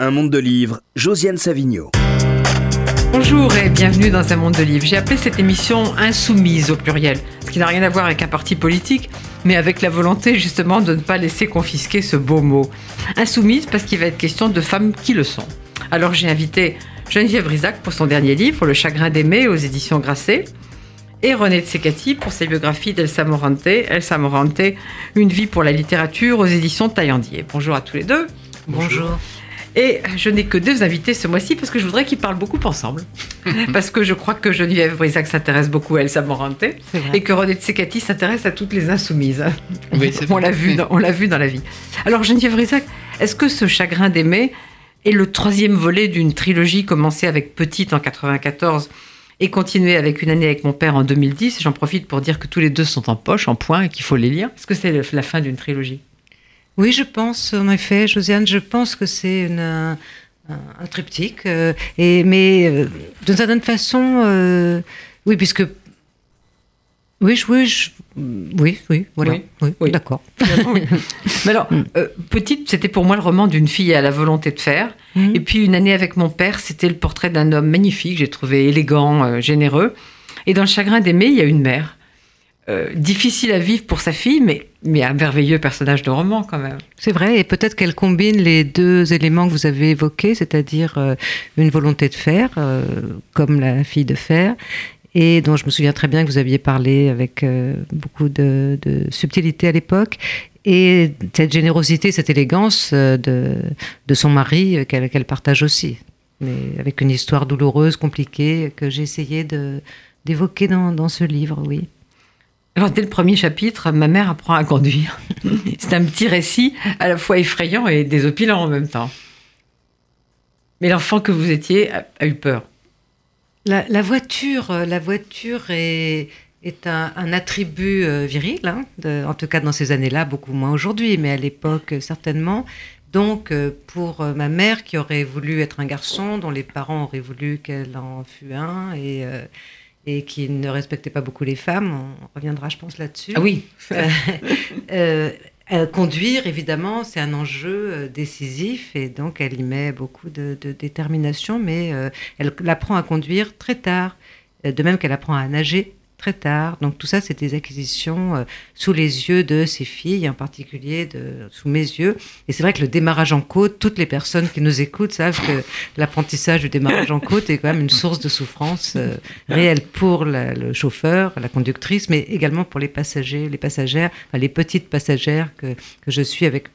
Un monde de livres, Josiane Savigno. Bonjour et bienvenue dans un monde de livres. J'ai appelé cette émission Insoumise au pluriel, ce qui n'a rien à voir avec un parti politique, mais avec la volonté justement de ne pas laisser confisquer ce beau mot. Insoumise parce qu'il va être question de femmes qui le sont. Alors j'ai invité Geneviève Rizac pour son dernier livre, Le chagrin d'aimer aux éditions Grasset, et René Tsekati pour sa biographie d'Elsa Morante, Elsa Morante, Une vie pour la littérature aux éditions Taillandier. Bonjour à tous les deux. Bonjour. Et je n'ai que deux invités ce mois-ci parce que je voudrais qu'ils parlent beaucoup ensemble. parce que je crois que Geneviève Brisac s'intéresse beaucoup à Elsa Morante et que René Tsekati s'intéresse à toutes les insoumises. Oui, on l'a vu, dans, on l'a vu dans la vie. Alors Geneviève Brisac, est-ce que ce chagrin d'aimer est le troisième volet d'une trilogie commencée avec Petite en 94 et continuée avec Une année avec mon père en 2010 J'en profite pour dire que tous les deux sont en poche, en point et qu'il faut les lire. Est-ce que c'est la fin d'une trilogie? Oui, je pense, en effet, Josiane, je pense que c'est un, un, triptyque. Euh, et, mais euh, d'une certaine façon, euh, oui, puisque. Oui, oui, oui, oui, voilà. Oui, oui, d'accord. mais alors, petite, c'était pour moi le roman d'une fille à la volonté de faire. Mhm. Et puis, une année avec mon père, c'était le portrait d'un homme magnifique, j'ai trouvé élégant, généreux. Et dans Le chagrin d'aimer, il y a une mère euh, difficile à vivre pour sa fille, mais, mais un merveilleux personnage de roman quand même. C'est vrai, et peut-être qu'elle combine les deux éléments que vous avez évoqués, c'est-à-dire euh, une volonté de faire, euh, comme la fille de fer, et dont je me souviens très bien que vous aviez parlé avec beaucoup de, subtilité à l'époque, et cette générosité, cette élégance de, de son mari qu'elle partage aussi, mais avec une histoire douloureuse, compliquée, que j'ai essayé d'évoquer dans, dans ce livre, oui. Alors, dès le premier chapitre, ma mère apprend à conduire. C'est un petit récit à la fois effrayant et désopilant en même temps. Mais l'enfant que vous étiez a, eu peur. La, voiture, euh, la voiture est, un, attribut euh, viril, hein, en tout cas dans ces années-là, beaucoup moins aujourd'hui, mais à l'époque euh, certainement. Donc, pour ma mère qui aurait voulu être un garçon, dont les parents auraient voulu qu'elle en fût un, et et qui ne respectait pas beaucoup les femmes. On reviendra, je pense, là-dessus. Ah oui. Euh, euh, conduire, évidemment, c'est un enjeu euh, décisif et donc elle y met beaucoup de, de détermination, mais elle apprend à conduire très tard, de même qu'elle apprend à nager tard. Donc tout ça, c'est des acquisitions euh, sous les yeux de ses filles, en particulier de, sous mes yeux. Et c'est vrai que le démarrage en côte, toutes les personnes qui nous écoutent savent que l'apprentissage du démarrage en côte est quand même une source de souffrance euh, réelle pour le chauffeur, la conductrice, mais également pour les passagers, les passagères, les petites passagères que, que je suis avec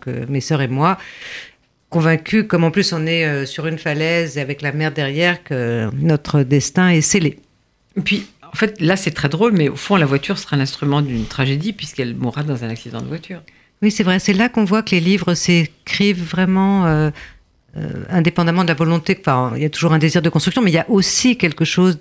que mes sœurs et moi convaincus, comme en plus on est euh, sur une falaise et avec la mer derrière, que notre destin est scellé. Puis en fait, là, c'est très drôle, mais au fond, la voiture sera l'instrument d'une tragédie puisqu'elle mourra dans un accident de voiture. Oui, c'est vrai. C'est là qu'on voit que les livres s'écrivent vraiment euh, euh, indépendamment de la volonté. Enfin, il y a toujours un désir de construction, mais il y a aussi quelque chose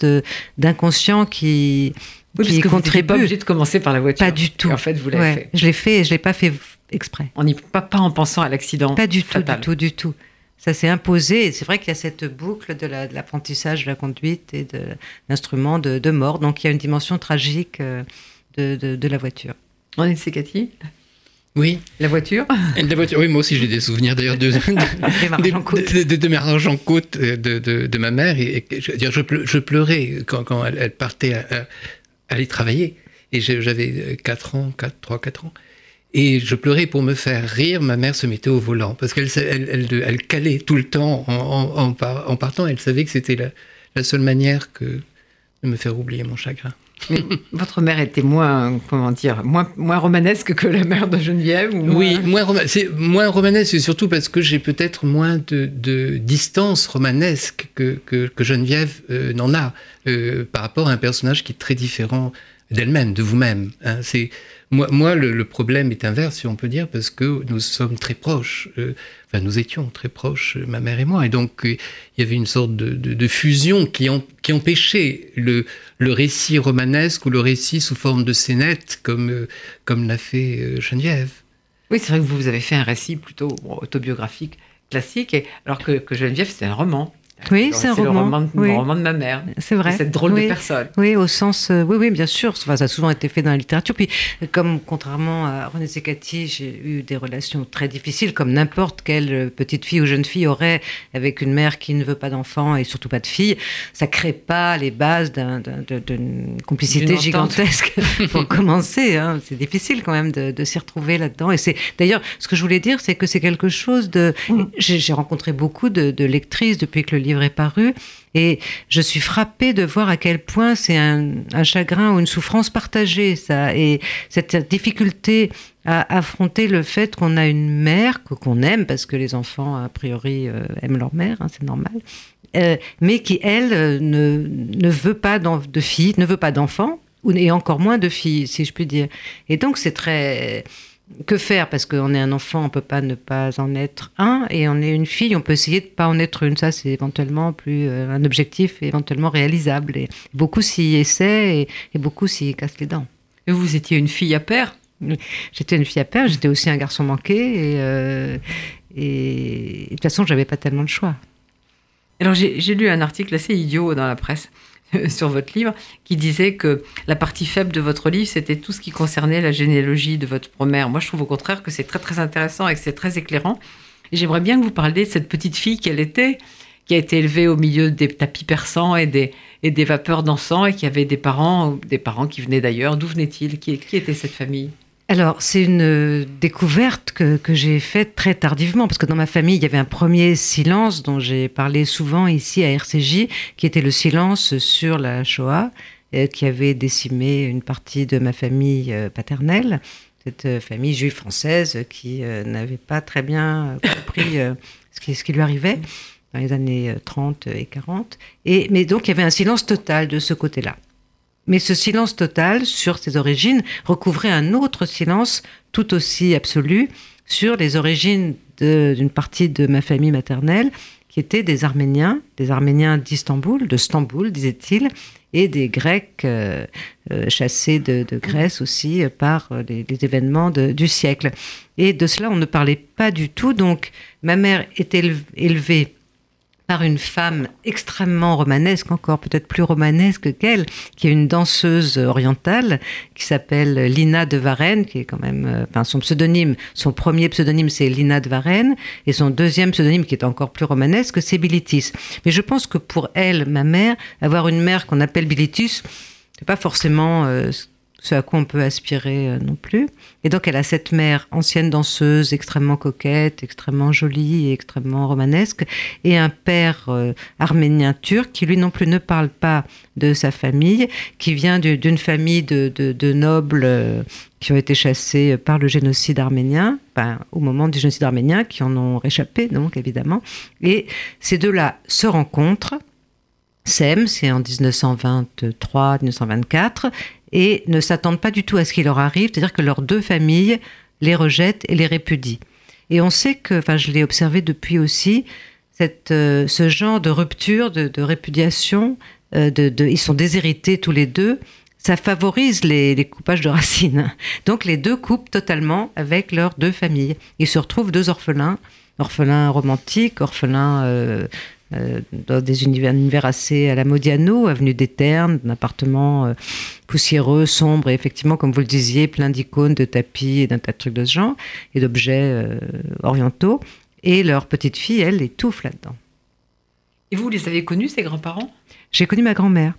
d'inconscient qui, oui, qui contribue. Vous pas obligé de commencer par la voiture. Pas du tout. En fait, vous l'avez fait. Je l'ai fait et je l'ai pas fait exprès. On n'y pas, pas en pensant à l'accident. Pas du tout, du tout, du tout ça s'est imposé. Et c'est vrai qu'il y a cette boucle de l'apprentissage de, la conduite et de l'instrument de, mort. Donc il y a une dimension tragique euh, de, la voiture. On est de Cathy oui. La voiture? La voiture, oui, moi aussi j'ai des souvenirs d'ailleurs de, de, de, de, en côte de, de, ma mère. Et, je, dire, je, pleurais quand, quand elle, partait à, aller travailler. Et j'avais 4 ans, 4, 3, 4 ans. Et je pleurais pour me faire rire. Ma mère se mettait au volant parce qu'elle elle, elle, calait tout le temps en, en, partant. Elle savait que c'était la, seule manière que de me faire oublier mon chagrin. votre mère était moins, comment dire, moins, moins romanesque que la mère de Geneviève Oui, moins, c'est moins romanesque, surtout parce que j'ai peut-être moins de, de, distance romanesque que, que, que Geneviève euh, n'en a euh, par rapport à un personnage qui est très différent d'elle-même, de vous-même. Hein. C'est moi, moi le, problème est inverse, si on peut dire, parce que nous sommes très proches. Euh, enfin, nous étions très proches, ma mère et moi, et donc euh, il y avait une sorte de, fusion qui, empêchait le, récit romanesque ou le récit sous forme de scénette, comme euh, comme l'a fait Geneviève. Oui, c'est vrai que vous avez fait un récit plutôt autobiographique, classique, et, alors que, que Geneviève, c'était un roman. Oui, c'est un roman. Le roman, de ma mère. C'est vrai. Cette drôle de personne. Oui, au sens. Euh, oui, oui, bien sûr. Enfin, ça a souvent été fait dans la littérature. Puis, comme contrairement à René Zecati, j'ai eu des relations très difficiles, comme n'importe quelle petite fille ou jeune fille aurait avec une mère qui ne veut pas d'enfant et surtout pas de fille. Ça crée pas les bases d'une complicité gigantesque pour commencer. Hein. C'est difficile quand même de, de s'y retrouver là-dedans. Et c'est d'ailleurs ce que je voulais dire, c'est que c'est quelque chose de. Mm. J'ai rencontré beaucoup de, de lectrices depuis que le livre est paru. Et je suis frappée de voir à quel point c'est un, chagrin ou une souffrance partagée, ça. Et cette difficulté à affronter le fait qu'on a une mère qu'on aime, parce que les enfants, a priori, euh, aiment leur mère, hein, c'est normal, euh, mais qui, elle, euh, ne, ne veut pas de fille, ne veut pas d'enfants, et encore moins de filles, si je puis dire. Et donc, c'est très que faire? Parce qu'on est un enfant, on peut pas ne pas en être un, et on est une fille, on peut essayer de pas en être une. Ça, c'est éventuellement plus euh, un objectif éventuellement réalisable. Et beaucoup s'y essaient et, beaucoup s'y cassent les dents. Et vous étiez une fille à père? J'étais une fille à père, j'étais aussi un garçon manqué, et, euh, et, de toute façon, j'avais pas tellement de choix. Alors j'ai lu un article assez idiot dans la presse sur votre livre, qui disait que la partie faible de votre livre, c'était tout ce qui concernait la généalogie de votre mère. Moi, je trouve au contraire que c'est très très intéressant et que c'est très éclairant. J'aimerais bien que vous parliez de cette petite fille qu'elle était, qui a été élevée au milieu des tapis persans et des, et des vapeurs d'encens et qui avait des parents, des parents qui venaient d'ailleurs. D'où venait-il? Qui, qui était cette famille? Alors, c'est une euh, découverte que, que j'ai faite très tardivement, parce que dans ma famille, il y avait un premier silence dont j'ai parlé souvent ici à RCJ, qui était le silence sur la Shoah, euh, qui avait décimé une partie de ma famille euh, paternelle, cette famille juive française qui n'avait pas très bien compris ce qui, ce, qui, lui arrivait dans les années 30 et 40. Et, mais donc, il y avait un silence total de ce côté-là. Mais ce silence total sur ses origines recouvrait un autre silence tout aussi absolu sur les origines d'une partie de ma famille maternelle, qui étaient des Arméniens, des Arméniens d'Istanbul, de Stamboul, disait-il, et des Grecs euh, euh, chassés de, Grèce aussi par les, événements du siècle. Et de cela, on ne parlait pas du tout. Donc, ma mère était élevée par une femme extrêmement romanesque, encore peut-être plus romanesque qu'elle, qui est une danseuse orientale qui s'appelle Lina de Varenne, qui est quand même, euh, enfin son pseudonyme, son premier pseudonyme c'est Lina de Varenne, et son deuxième pseudonyme qui est encore plus romanesque c'est Bilitis. Mais je pense que pour elle, ma mère, avoir une mère qu'on appelle Bilitis, c'est pas forcément euh, à quoi on peut aspirer euh, non plus. Et donc elle a cette mère ancienne danseuse, extrêmement coquette, extrêmement jolie extrêmement romanesque, et un père euh, arménien turc qui lui non plus ne parle pas de sa famille, qui vient d'une famille de, nobles euh, qui ont été chassés par le génocide arménien, au moment du génocide arménien, qui en ont réchappé donc évidemment. Et ces deux-là se rencontrent s'aiment, c'est en 1923-1924, et ne s'attendent pas du tout à ce qui leur arrive, c'est-à-dire que leurs deux familles les rejettent et les répudient. Et on sait que, enfin je l'ai observé depuis aussi, euh, ce genre de rupture, de, répudiation, euh, ils sont déshérités tous les deux, ça favorise les, les, coupages de racines. Donc les deux coupent totalement avec leurs deux familles. Ils se retrouvent deux orphelins, orphelins romantiques, orphelins euh, euh, dans des univers, assez à la Modiano, avenue des Ternes, un appartement euh, poussiéreux, sombre, et effectivement, comme vous le disiez, plein d'icônes, de tapis et d'un tas de trucs de ce genre, et d'objets euh, orientaux. Et leur petite fille, elle, étouffe là-dedans. Et vous, les avez connus, ces grands-parents? J'ai connu ma grand-mère.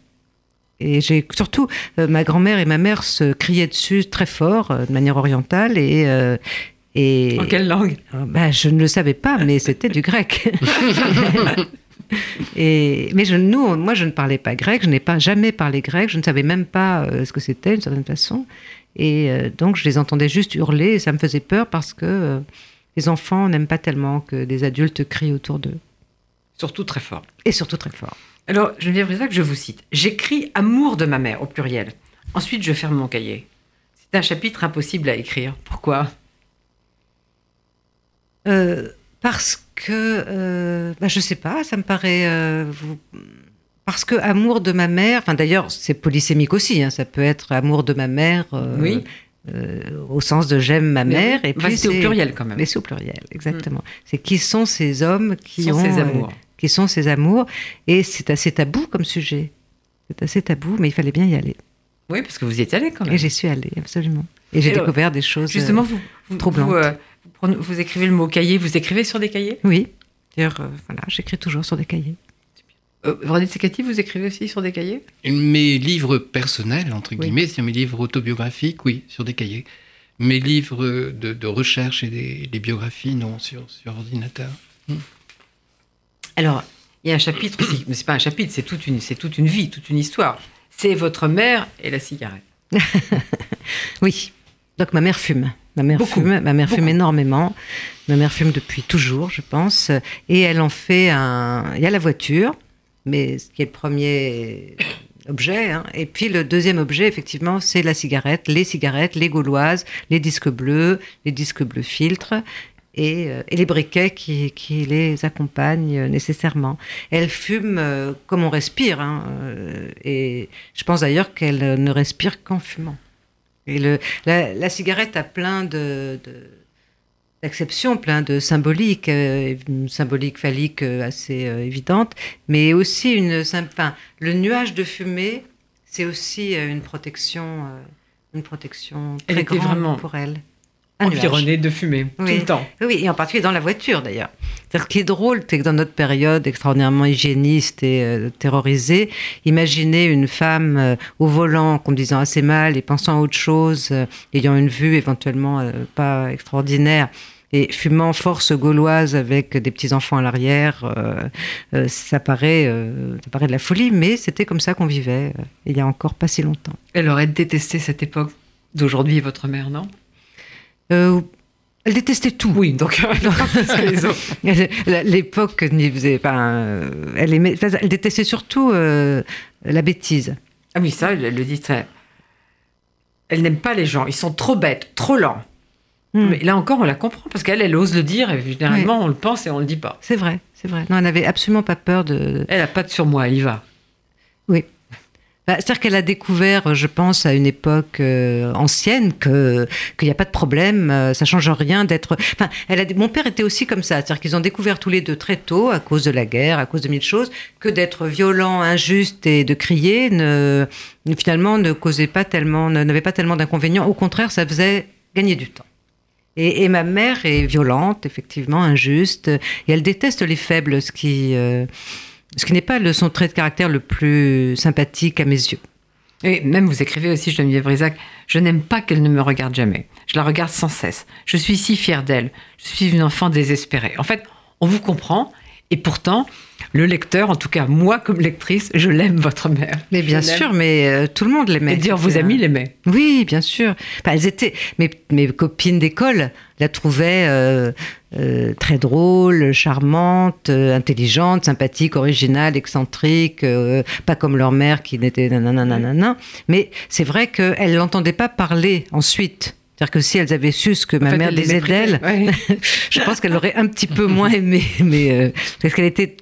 Et j'ai surtout, ma grand-mère et ma mère se criaient dessus très fort, de manière orientale, et, en quelle langue? Ben, Je ne le savais pas, mais c'était du grec. Et, mais je, nous, moi, je ne parlais pas grec, je n'ai pas jamais parlé grec, je ne savais même pas euh, ce que c'était d'une certaine façon. Et euh, donc, je les entendais juste hurler et ça me faisait peur parce que euh, les enfants n'aiment pas tellement que des adultes crient autour d'eux. Surtout très fort. Et surtout très fort. Alors, je dire ça que je vous cite. J'écris amour de ma mère au pluriel. Ensuite, je ferme mon cahier. C'est un chapitre impossible à écrire. Pourquoi? Euh, parce que, euh, bah, je sais pas, ça me paraît. Euh, parce que amour de ma mère, enfin d'ailleurs c'est polysémique aussi, hein, ça peut être amour de ma mère, oui. au sens de j'aime ma mère, et puis c'est au pluriel quand même. Mais c'est au pluriel, exactement. Mm. C'est qui sont ces hommes qui sont ont ces amours. qui sont ses amours. Et c'est assez tabou comme sujet. C'est assez tabou, mais il fallait bien y aller. Oui, parce que vous y êtes allé quand même. Et j'y suis allée, absolument. Et j'ai découvert des choses. Justement, vous, vous, troublantes. Vous, vous, écrivez le mot cahier, vous écrivez sur des cahiers? Oui. D'ailleurs, euh, voilà, j'écris toujours sur des cahiers. Euh, René Secati, vous écrivez aussi sur des cahiers? Mes livres personnels, entre guillemets, oui. mes livres autobiographiques, oui, sur des cahiers. Mes livres de, de recherche et des, des, biographies, non, sur, sur ordinateur. Hmm. Alors, il y a un chapitre aussi, mais c'est pas un chapitre, c'est toute une, c'est toute une vie, toute une histoire. C'est votre mère et la cigarette. oui. Donc ma mère fume. Ma mère Beaucoup. fume. Ma mère Beaucoup. fume énormément. Ma mère fume depuis toujours, je pense. Et elle en fait un. Il y a la voiture, mais ce qui est le premier objet. Hein. Et puis le deuxième objet, effectivement, c'est la cigarette, les cigarettes, les gauloises, les disques bleus, les disques bleus filtres. Et, euh, et, les briquets qui, qui, les accompagnent nécessairement. Elle fume euh, comme on respire, hein, euh, et je pense d'ailleurs qu'elle ne respire qu'en fumant. Et le, la, la, cigarette a plein de, d'acceptions, plein de symboliques, euh, une symbolique phallique euh, assez évidente, mais aussi une, enfin, le nuage de fumée, c'est aussi euh, une protection, une protection très elle était grande vraiment pour elle environné de fumée oui. tout le temps. Oui, et en particulier dans la voiture d'ailleurs. Ce qui est drôle, c'est que dans notre période extraordinairement hygiéniste et euh, terrorisée, imaginez une femme euh, au volant conduisant assez mal et pensant à autre chose, euh, ayant une vue éventuellement pas extraordinaire. Et fumant force gauloise avec des petits enfants à l'arrière, euh, ça paraît, ça paraît de la folie, mais c'était comme ça qu'on vivait il y a encore pas si longtemps. Elle aurait détesté cette époque d'aujourd'hui, votre mère, non? Euh, elle détestait tout. Oui, donc l'époque n'y faisait pas. Elle, aimait, elle détestait surtout euh, la bêtise. Ah oui, ça, elle le dit très. Elle n'aime pas les gens. Ils sont trop bêtes, trop lents. Hmm. Mais là encore, on la comprend parce qu'elle, elle ose le dire et généralement, oui. on le pense et on le dit pas. C'est vrai, c'est vrai. Non, elle n'avait absolument pas peur de. Elle n'a pas de surmoi, elle y va. Oui. C'est-à-dire qu'elle a découvert, je pense, à une époque euh, ancienne qu'il n'y a pas de problème, euh, ça change rien d'être. Enfin, elle a. Mon père était aussi comme ça, c'est-à-dire qu'ils ont découvert tous les deux très tôt, à cause de la guerre, à cause de mille choses, que d'être violent, injuste et de crier finalement ne causait pas tellement, n'avait pas tellement d'inconvénients. Au contraire, ça faisait gagner du temps. Et, ma mère est violente, effectivement, injuste, et elle déteste les faibles, ce qui. Euh, ce qui n'est pas le, son trait de caractère le plus sympathique à mes yeux. Et même vous écrivez aussi, Geneviève Brisac, je n'aime pas qu'elle ne me regarde jamais. Je la regarde sans cesse. Je suis si fière d'elle. Je suis une enfant désespérée. En fait, on vous comprend. Et pourtant, le lecteur, en tout cas moi comme lectrice, je l'aime votre mère. Mais bien sûr, mais euh, tout le monde l'aimait. Et dire vos amis l'aimaient. Oui, bien sûr. Enfin, elles étaient mes, mes copines d'école la trouvaient euh, euh, très drôle, charmante, intelligente, sympathique, originale, excentrique, pas comme leur mère qui n'était nanana. Mais c'est vrai qu'elles l'entendaient pas parler ensuite. C'est-à-dire que si elles avaient su ce que ma fait, mère disait d'elle, ouais. je pense qu'elle l'aurait un petit peu moins aimé. Mais euh, parce qu'elle était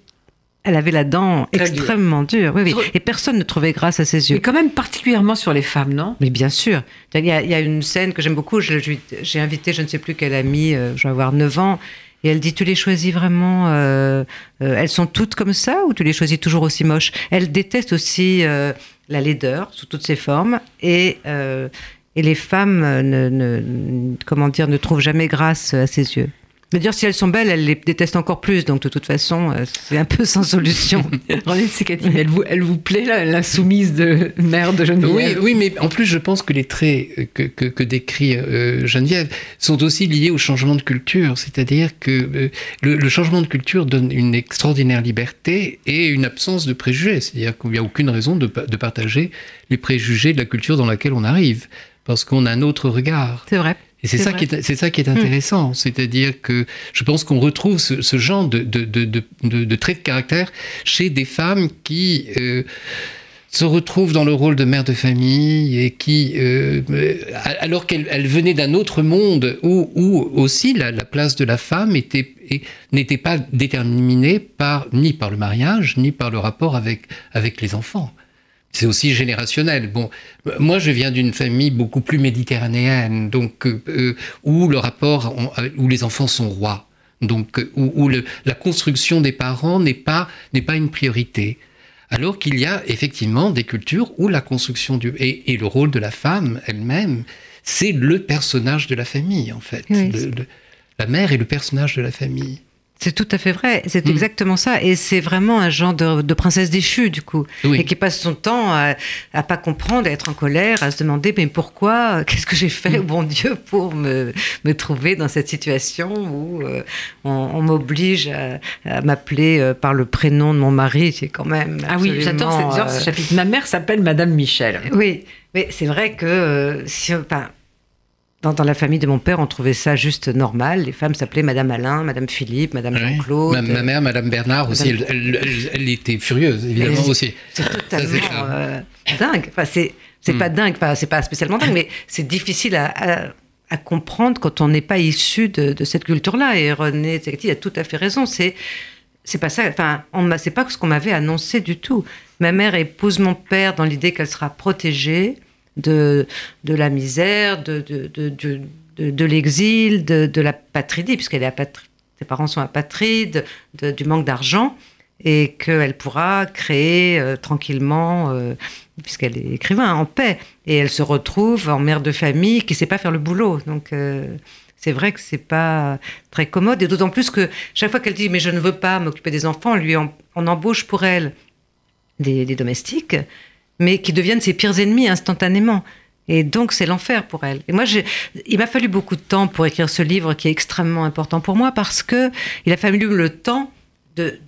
elle avait la dent Très extrêmement dure. Oui, oui. Et personne ne trouvait grâce à ses yeux. Mais quand même particulièrement sur les femmes, non? Mais bien sûr. Il y, a, il y, a, une scène que j'aime beaucoup. J'ai invité, je ne sais plus quelle amie, euh, je vais avoir 9 ans. Et elle dit, tu les choisis vraiment, euh, euh, elles sont toutes comme ça ou tu les choisis toujours aussi moches? Elle déteste aussi euh, la laideur sous toutes ses formes et, euh, et les femmes, ne, ne, comment dire, ne trouvent jamais grâce à ses yeux. Mais dire si elles sont belles, elles les détestent encore plus. Donc de toute façon, euh, c'est un peu sans solution. René Secatine, elle vous, elle vous plaît là, l'insoumise de mère de Geneviève Oui, oui, mais en plus, je pense que les traits que, que, que décrit euh, Geneviève sont aussi liés au changement de culture. C'est-à-dire que euh, le, le, changement de culture donne une extraordinaire liberté et une absence de préjugés. C'est-à-dire qu'il n'y a aucune raison de, de partager les préjugés de la culture dans laquelle on arrive parce qu'on a un autre regard. C'est vrai. Et c'est ça, qui est, c'est ça qui est intéressant, mmh. c'est-à-dire que je pense qu'on retrouve ce, ce genre de, de, de, de, traits de caractère chez des femmes qui euh, se retrouvent dans le rôle de mère de famille et qui, euh, alors qu'elles venaient d'un autre monde où, où aussi la, la, place de la femme était n'était pas déterminée par ni par le mariage ni par le rapport avec avec les enfants c'est aussi générationnel. Bon, moi, je viens d'une famille beaucoup plus méditerranéenne, donc euh, où le rapport, où les enfants sont rois. donc où, la construction des parents n'est pas, n'est pas une priorité. Alors qu'il y a effectivement des cultures où la construction du... et, le rôle de la femme elle-même, c'est le personnage de la famille, en fait. la mère est le personnage de la famille. C'est tout à fait vrai, c'est mm. exactement ça. Et c'est vraiment un genre de, princesse déchue, du coup. Et qui passe son temps à, à pas comprendre, à être en colère, à se demander mais pourquoi, qu'est-ce que j'ai fait, mm. bon Dieu, pour me, me, trouver dans cette situation où euh, on, m'oblige à, m'appeler euh, par le prénom de mon mari, c'est quand même. Ah oui, j'adore ce euh, chapitre. Ma mère s'appelle Madame Michel. Oui, mais c'est vrai que si, enfin, dans, la famille de mon père, on trouvait ça juste normal. Les femmes s'appelaient Madame Alain, Madame Philippe, Madame Jean-Claude. Ma, mère, Madame Bernard aussi, Elle, était furieuse, évidemment aussi. C'est totalement euh, dingue. Enfin, c'est c'est pas hmm. dingue, enfin, c'est pas spécialement dingue, mais c'est difficile à, à, comprendre quand on n'est pas issu de, cette culture-là. Et René Tsekati a tout à fait raison. C'est c'est pas ça. Enfin, c'est pas ce qu'on m'avait annoncé du tout. Ma mère épouse mon père dans l'idée qu'elle sera protégée de, de la misère, de, de, de, de l'exil, de, la patridie, puisqu'elle est ses parents sont apatrides, du manque d'argent, et qu'elle pourra créer euh, tranquillement, euh, puisqu'elle est écrivain, en paix. Et elle se retrouve en mère de famille qui ne sait pas faire le boulot. Donc. Euh, c'est vrai que c'est pas très commode, et d'autant plus que chaque fois qu'elle dit mais je ne veux pas m'occuper des enfants, on lui on embauche pour elle des, des domestiques mais qui deviennent ses pires ennemis instantanément. Et donc, c'est l'enfer pour elle. Et moi, il m'a fallu beaucoup de temps pour écrire ce livre qui est extrêmement important pour moi parce que il a fallu le temps de,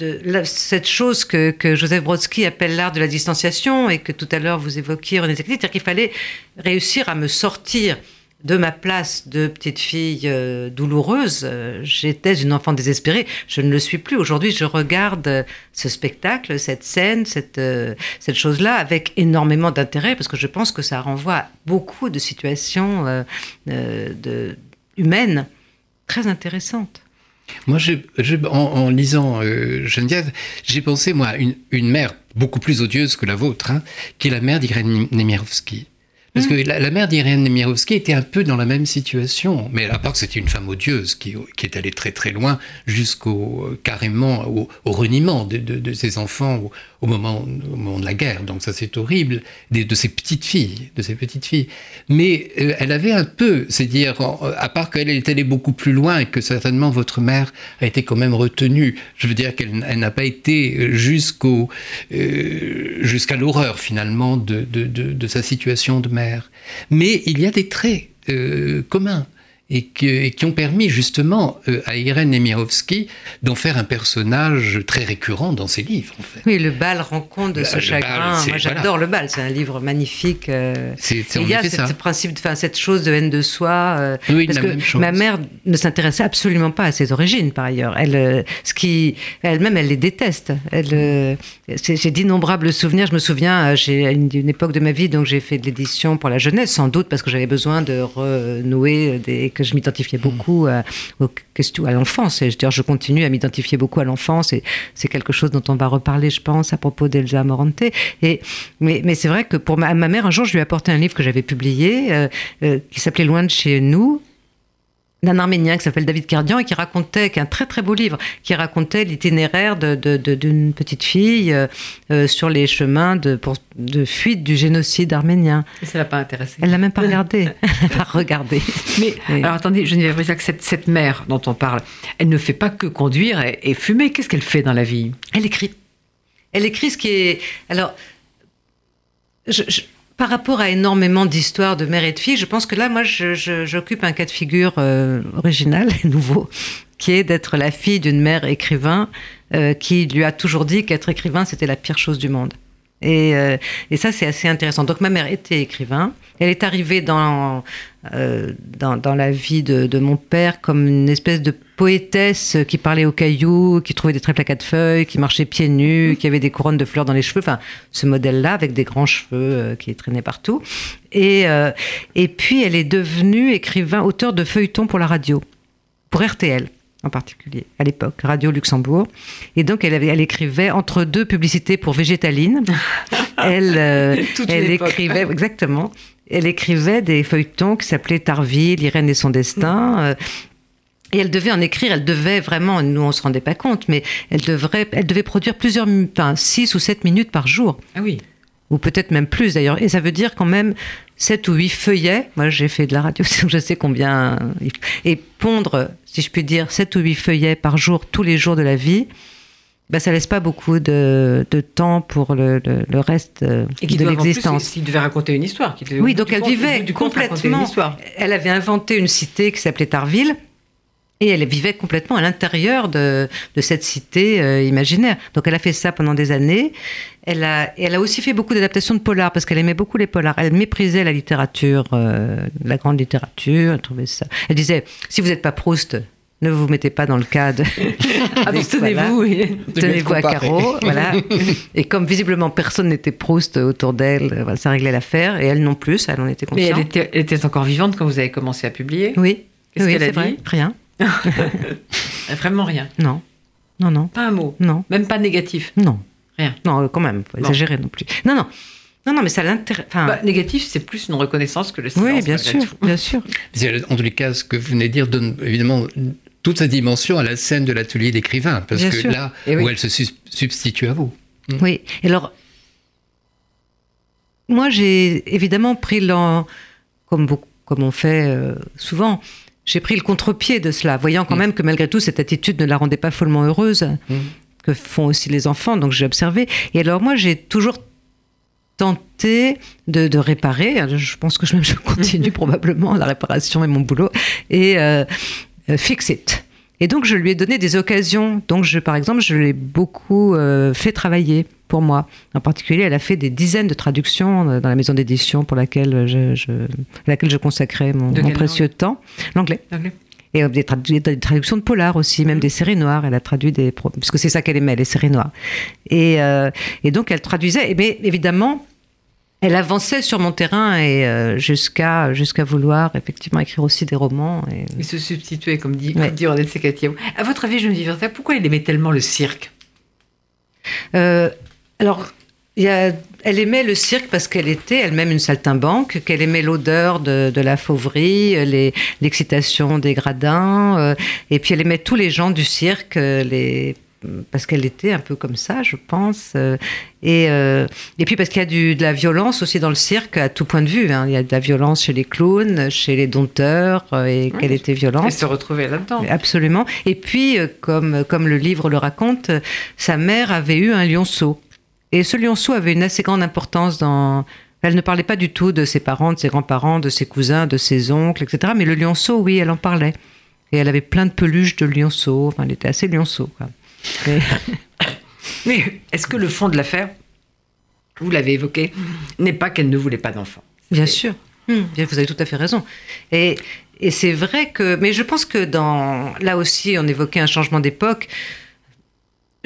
cette chose que, Joseph Brodsky appelle l'art de la distanciation et que tout à l'heure vous évoquiez, René c'est-à-dire qu'il fallait réussir à me sortir de ma place de petite fille euh, douloureuse, euh, j'étais une enfant désespérée. Je ne le suis plus. Aujourd'hui, je regarde ce spectacle, cette scène, cette, euh, cette chose-là avec énormément d'intérêt parce que je pense que ça renvoie à beaucoup de situations de, humaines très intéressantes. Moi, en, lisant Geneviève, j'ai pensé, moi, une, mère beaucoup plus odieuse que la vôtre, hein, qui est la mère d'Irène Nemirovsky. Parce que mm. la, mère d'Irène Nemirovsky était un peu dans la même situation. Mais à part que c'était une femme odieuse qui, qui, est allée très très loin jusqu'au euh, carrément au, reniement de, de, ses enfants au, moment, au moment de la guerre. Donc ça c'est horrible. De, de, ses petites filles, de ses petites filles. Mais euh, elle avait un peu, c'est dire, à part qu'elle est allée beaucoup plus loin et que certainement votre mère a été quand même retenue. Je veux dire qu'elle n'a pas été jusqu'au euh, jusqu'à l'horreur finalement de, de sa situation de mère. Mais il y a des traits euh, communs et, qui ont permis justement euh, à Irène Nemirovsky d'en faire un personnage très récurrent dans ses livres. En fait. Oui, le bal rend compte de ce chagrin. Moi, j'adore le bal. C'est un livre magnifique. Euh, il y a ce principe, enfin, cette chose de haine de soi. Euh, oui, parce que ma mère ne s'intéressait absolument pas à ses origines, par ailleurs. Elle, ce qui, elle-même, elle les déteste. Elle, j'ai d'innombrables souvenirs. Je me souviens, j'ai une, une époque de ma vie, donc j'ai fait de l'édition pour la jeunesse, sans doute parce que j'avais besoin de renouer des que je m'identifiais beaucoup à, à l'enfance. Et je, je continue à m'identifier beaucoup à l'enfance. Et c'est quelque chose dont on va reparler, je pense, à propos d'Elsa Morante. Et, mais, mais c'est vrai que pour ma, mère, un jour, je lui ai apporté un livre que j'avais publié, euh, euh, qui s'appelait Loin de chez nous, d'un Arménien qui s'appelle David Cardian et qui racontait, qui est un très très beau livre, qui racontait l'itinéraire d'une de, petite fille euh, euh, sur les chemins de, de fuite du génocide arménien. Et ça l'a pas intéressé. Elle l'a même pas regardé. Elle pas regardé. Mais alors attendez, je ne que cette, cette mère dont on parle, elle ne fait pas que conduire et, fumer. Qu'est-ce qu'elle fait dans la vie? Elle écrit. Elle écrit ce qui est. Alors. je, par rapport à énormément d'histoires de mère et de fille, je pense que là, moi, j'occupe un cas de figure euh, original et nouveau, qui est d'être la fille d'une mère écrivain euh, qui lui a toujours dit qu'être écrivain, c'était la pire chose du monde. Et, euh, et ça, c'est assez intéressant. Donc, ma mère était écrivain. Elle est arrivée dans, dans, dans, la vie de, de, mon père comme une espèce de poétesse qui parlait aux cailloux, qui trouvait des trèfles à quatre feuilles, qui marchait pieds nus, qui avait des couronnes de fleurs dans les cheveux. Enfin, ce modèle-là, avec des grands cheveux euh, qui traînaient partout. Et, euh, et puis, elle est devenue écrivain, auteur de feuilletons pour la radio, pour RTL en particulier, à l'époque, Radio Luxembourg. Et donc, elle, avait, elle écrivait entre deux publicités pour Végétaline. elle, euh, elle écrivait, exactement, elle écrivait des feuilletons qui s'appelaient Tarville, Irène et son destin. Et elle devait en écrire, elle devait vraiment, nous on se rendait pas compte, mais elle, devrait, elle devait produire plusieurs, enfin 6 ou 7 minutes par jour. Ah oui. Ou peut-être même plus d'ailleurs. Et ça veut dire quand même 7 ou 8 feuillets. Moi j'ai fait de la radio, donc je sais combien. Et pondre, si je puis dire, 7 ou 8 feuillets par jour, tous les jours de la vie, ben, ça laisse pas beaucoup de, de temps pour le, le, le reste euh, Et qui de l'existence. S'il devait raconter une histoire. qui devait, au Oui, donc elle compte- vivait du une complètement. histoire. Elle avait inventé une cité qui s'appelait Tarville. Et elle vivait complètement à l'intérieur de, de cette cité euh, imaginaire. Donc elle a fait ça pendant des années. Elle a, et elle a aussi fait beaucoup d'adaptations de polars parce qu'elle aimait beaucoup les polars. Elle méprisait la littérature, euh, la grande littérature. Elle trouvait ça. Elle disait si vous n'êtes pas Proust, ne vous mettez pas dans le cas de. Abstenez-vous. oui. Tenez-vous à carreau, voilà. Et comme visiblement personne n'était Proust autour d'elle, euh, voilà, ça réglait l'affaire. Et elle non plus, elle en était Mais consciente. elle était, elle était encore vivante quand vous avez commencé à publier? Oui, Qu'est-ce oui, qu'elle a dit? Rien. Vraiment rien. Non, non, non, Pas un mot. non, Même pas négatif. non. Rien. Non, euh, quand même, faut Non. exagérer non plus. Non, non, non, non, mais ça l'intéresse. Enfin, Bah, négatif, c'est plus une reconnaissance que le silence. oui, bien sûr, bien sûr. En tous les cas, ce que vous venez de dire donne évidemment toute sa dimension à la scène de l'atelier d'écrivain, parce Bien que sûr. là oui. où elle se substitue à vous. Oui. Et alors, moi, j'ai évidemment pris comme, beaucoup- comme on fait euh, souvent, j'ai pris le contre-pied de cela, voyant quand Mm. même que malgré tout, cette attitude ne la rendait pas follement heureuse, Mm. que font aussi les enfants. Donc j'ai observé. Et alors, moi, j'ai toujours tenté de, de réparer. Je pense que je continue probablement la réparation et mon boulot. Et euh, euh, fix it. Et donc, je lui ai donné des occasions. Donc, je, par exemple, je l'ai beaucoup euh, fait travailler pour moi. En particulier, elle a fait des dizaines de traductions euh, dans la maison d'édition pour laquelle je, je- à laquelle je consacrais mon, précieux temps. L'anglais. Anglais. Et euh, des, tradu- des traductions de polar aussi, même des séries noires. Elle a traduit des. pro- Puisque c'est ça qu'elle aimait, les séries noires. Et, euh, et donc, elle traduisait. Mais évidemment, elle avançait sur mon terrain et euh, jusqu'à jusqu'à vouloir effectivement écrire aussi des romans. Et... Se substituait, comme dit, Ouais. comme dit Secatiao. À votre avis, je me dis, pourquoi il aimait tellement le cirque? Euh, alors, y a- elle aimait le cirque parce qu'elle était elle-même une saltimbanque, qu'elle aimait l'odeur de, de la fauverie, les- l'excitation des gradins, euh, et puis elle aimait tous les gens du cirque, euh, les parce qu'elle était un peu comme ça, je pense. euh, et, euh, et puis parce qu'il y a du, de la violence aussi dans le cirque à tout point de vue. hein. Il y a de la violence chez les clowns, chez les dompteurs, euh, et qu'elle était violente. Elle se retrouvait là-dedans. Absolument. Et puis, euh, comme, comme le livre le raconte, euh, sa mère avait eu un lionceau. Et ce lionceau avait une assez grande importance dans... Elle ne parlait pas du tout de ses parents, de ses grands-parents, de ses cousins, de ses oncles, etc. Mais le lionceau, oui, elle en parlait. Et elle avait plein de peluches de lionceau. Enfin, elle était assez lionceau. Quoi. Et- Mais est-ce que le fond de l'affaire, vous l'avez évoqué, n'est pas qu'elle ne voulait pas d'enfant Bien sûr. Vous avez tout à fait raison. Et, et c'est vrai que. Mais je pense que dans. Là aussi, on évoquait un changement d'époque.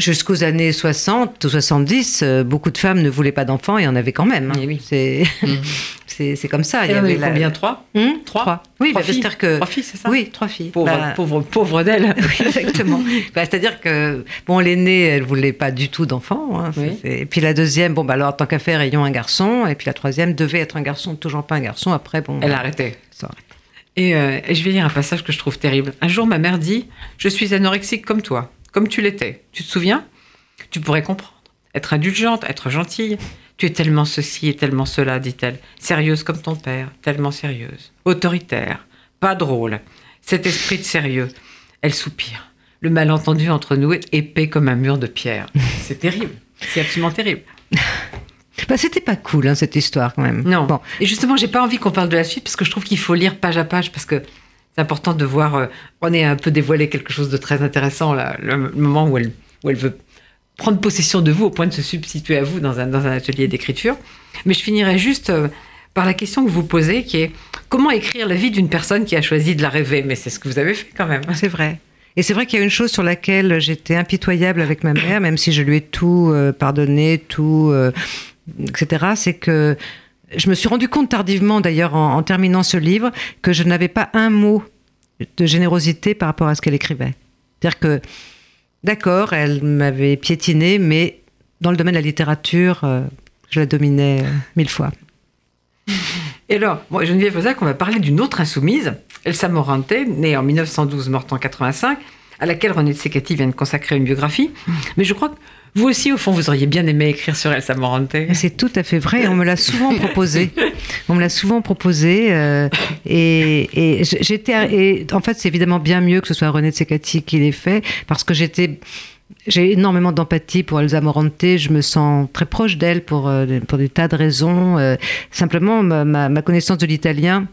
Jusqu'aux années 60 ou 70, euh, beaucoup de femmes ne voulaient pas d'enfants et en avaient quand même. hein. Eh oui. C'est c'est comme ça. Elle en avait combien Trois Hmm Trois Oui, Trois bah, filles c'est-à-dire que. Trois filles, c'est ça Oui, trois filles. Pauvre, Bah, pauvre, pauvre d'elle. oui, exactement. Bah, C'est-à-dire que bon, l'aînée, elle voulait pas du tout d'enfant. hein. Oui. Et puis la deuxième, bon, bah alors tant qu'à faire, ayons un garçon. Et puis la troisième devait être un garçon, toujours pas un garçon. Après, bon. Elle a arrêté. ça arrête. Et, euh, et je vais lire un passage que je trouve terrible. Un jour, ma mère dit Je suis anorexique comme toi, comme tu l'étais. Tu te souviens? Tu pourrais comprendre. Être indulgente, être gentille. Tu es tellement ceci et tellement cela, dit-elle. Sérieuse comme ton père, tellement sérieuse. Autoritaire, pas drôle. Cet esprit de sérieux. Elle soupire. Le malentendu entre nous est épais comme un mur de pierre. C'est terrible. C'est absolument terrible. Bah, c'était pas cool, hein, cette histoire, quand même. Non. Bon. Et justement, j'ai pas envie qu'on parle de la suite parce que je trouve qu'il faut lire page à page parce que c'est important de voir. euh, on est un peu dévoilé quelque chose de très intéressant là, le, moment où elle, veut prendre possession de vous au point de se substituer à vous dans un, dans un atelier d'écriture. Mais je finirai juste euh, par la question que vous posez qui est comment écrire la vie d'une personne qui a choisi de la rêver? Mais c'est ce que vous avez fait quand même. C'est vrai. Et c'est vrai qu'il y a une chose sur laquelle j'étais impitoyable avec ma mère, même si je lui ai tout euh, pardonné, tout, euh, etc. C'est que je me suis rendu compte tardivement, d'ailleurs, en, terminant ce livre, que je n'avais pas un mot de générosité par rapport à ce qu'elle écrivait. C'est-à-dire que, d'accord, elle m'avait piétiné, mais dans le domaine de la littérature, euh, je la dominais euh, mille fois. Et alors, moi, Geneviève Ozac, on va parler d'une autre insoumise. Elsa Morante, née en 1912, morte en 85, à laquelle René Tsekati vient de consacrer une biographie. Mais je crois que vous aussi, au fond, vous auriez bien aimé écrire sur Elsa Morante. C'est tout à fait vrai. On me l'a souvent proposé. On me l'a souvent proposé. Euh, et, j'étais. Et en fait, c'est évidemment bien mieux que ce soit René Tsekati qui l'ait fait, parce que j'étais. J'ai énormément d'empathie pour Elsa Morante. Je me sens très proche d'elle pour, euh, pour des tas de raisons. Euh, simplement, ma, ma connaissance de l'italien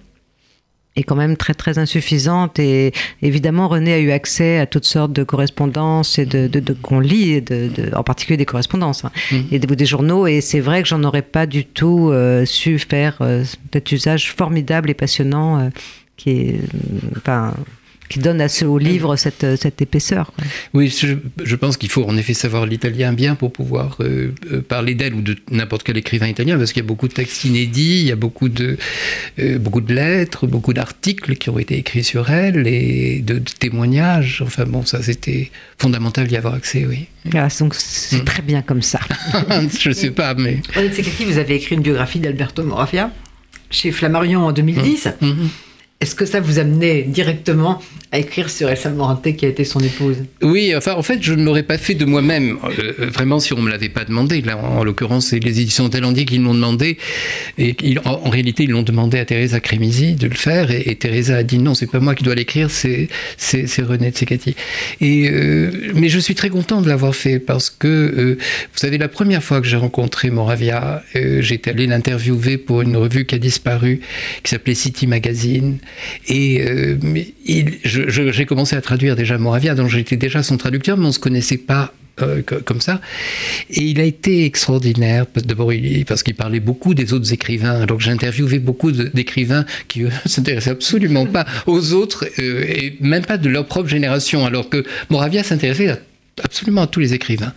est quand même très très insuffisante et évidemment René a eu accès à toutes sortes de correspondances et de, de, qu'on lit, de, en particulier des correspondances hein, mmh. et des, des, journaux et c'est vrai que j'en aurais pas du tout euh, su faire euh, cet usage formidable et passionnant euh, qui est enfin qui donne à ce, au livre cette, cette épaisseur. Oui, je, je pense qu'il faut en effet savoir l'italien bien pour pouvoir euh, euh, parler d'elle ou de n'importe quel écrivain italien, parce qu'il y a beaucoup de textes inédits, il y a beaucoup de, euh, beaucoup de lettres, beaucoup d'articles qui ont été écrits sur elle et de, témoignages. Enfin bon, ça c'était fondamental d'y avoir accès, oui. Ah, donc c'est mm. très bien comme ça. je ne sais pas, mais... C'est qui vous avez écrit une biographie d'Alberto Moravia chez Flammarion en 2010. Est-ce que ça vous amenait directement à écrire sur Elsa Morante qui a été son épouse? Oui, enfin en fait je ne l'aurais pas fait de moi-même, euh, vraiment si on ne me l'avait pas demandé. Là en, l'occurrence c'est les éditions Talendier qui l'ont demandé et en, réalité ils l'ont demandé à Teresa Crémisi de le faire et, Teresa a dit non c'est pas moi qui dois l'écrire c'est c'est René Tsekati. Euh, mais je suis très content de l'avoir fait parce que euh, vous savez la première fois que j'ai rencontré Moravia j'étais allé l'interviewer pour une revue qui a disparu qui s'appelait City Magazine et j'ai commencé à traduire déjà Moravia, donc j'étais déjà son traducteur, mais on ne se connaissait pas euh, comme ça. Et il a été extraordinaire, d'abord parce qu'il parlait beaucoup des autres écrivains. Donc j'ai interviewé beaucoup d'écrivains qui ne s'intéressaient absolument pas aux autres, euh, et même pas de leur propre génération, alors que Moravia s'intéressait à absolument à tous les écrivains.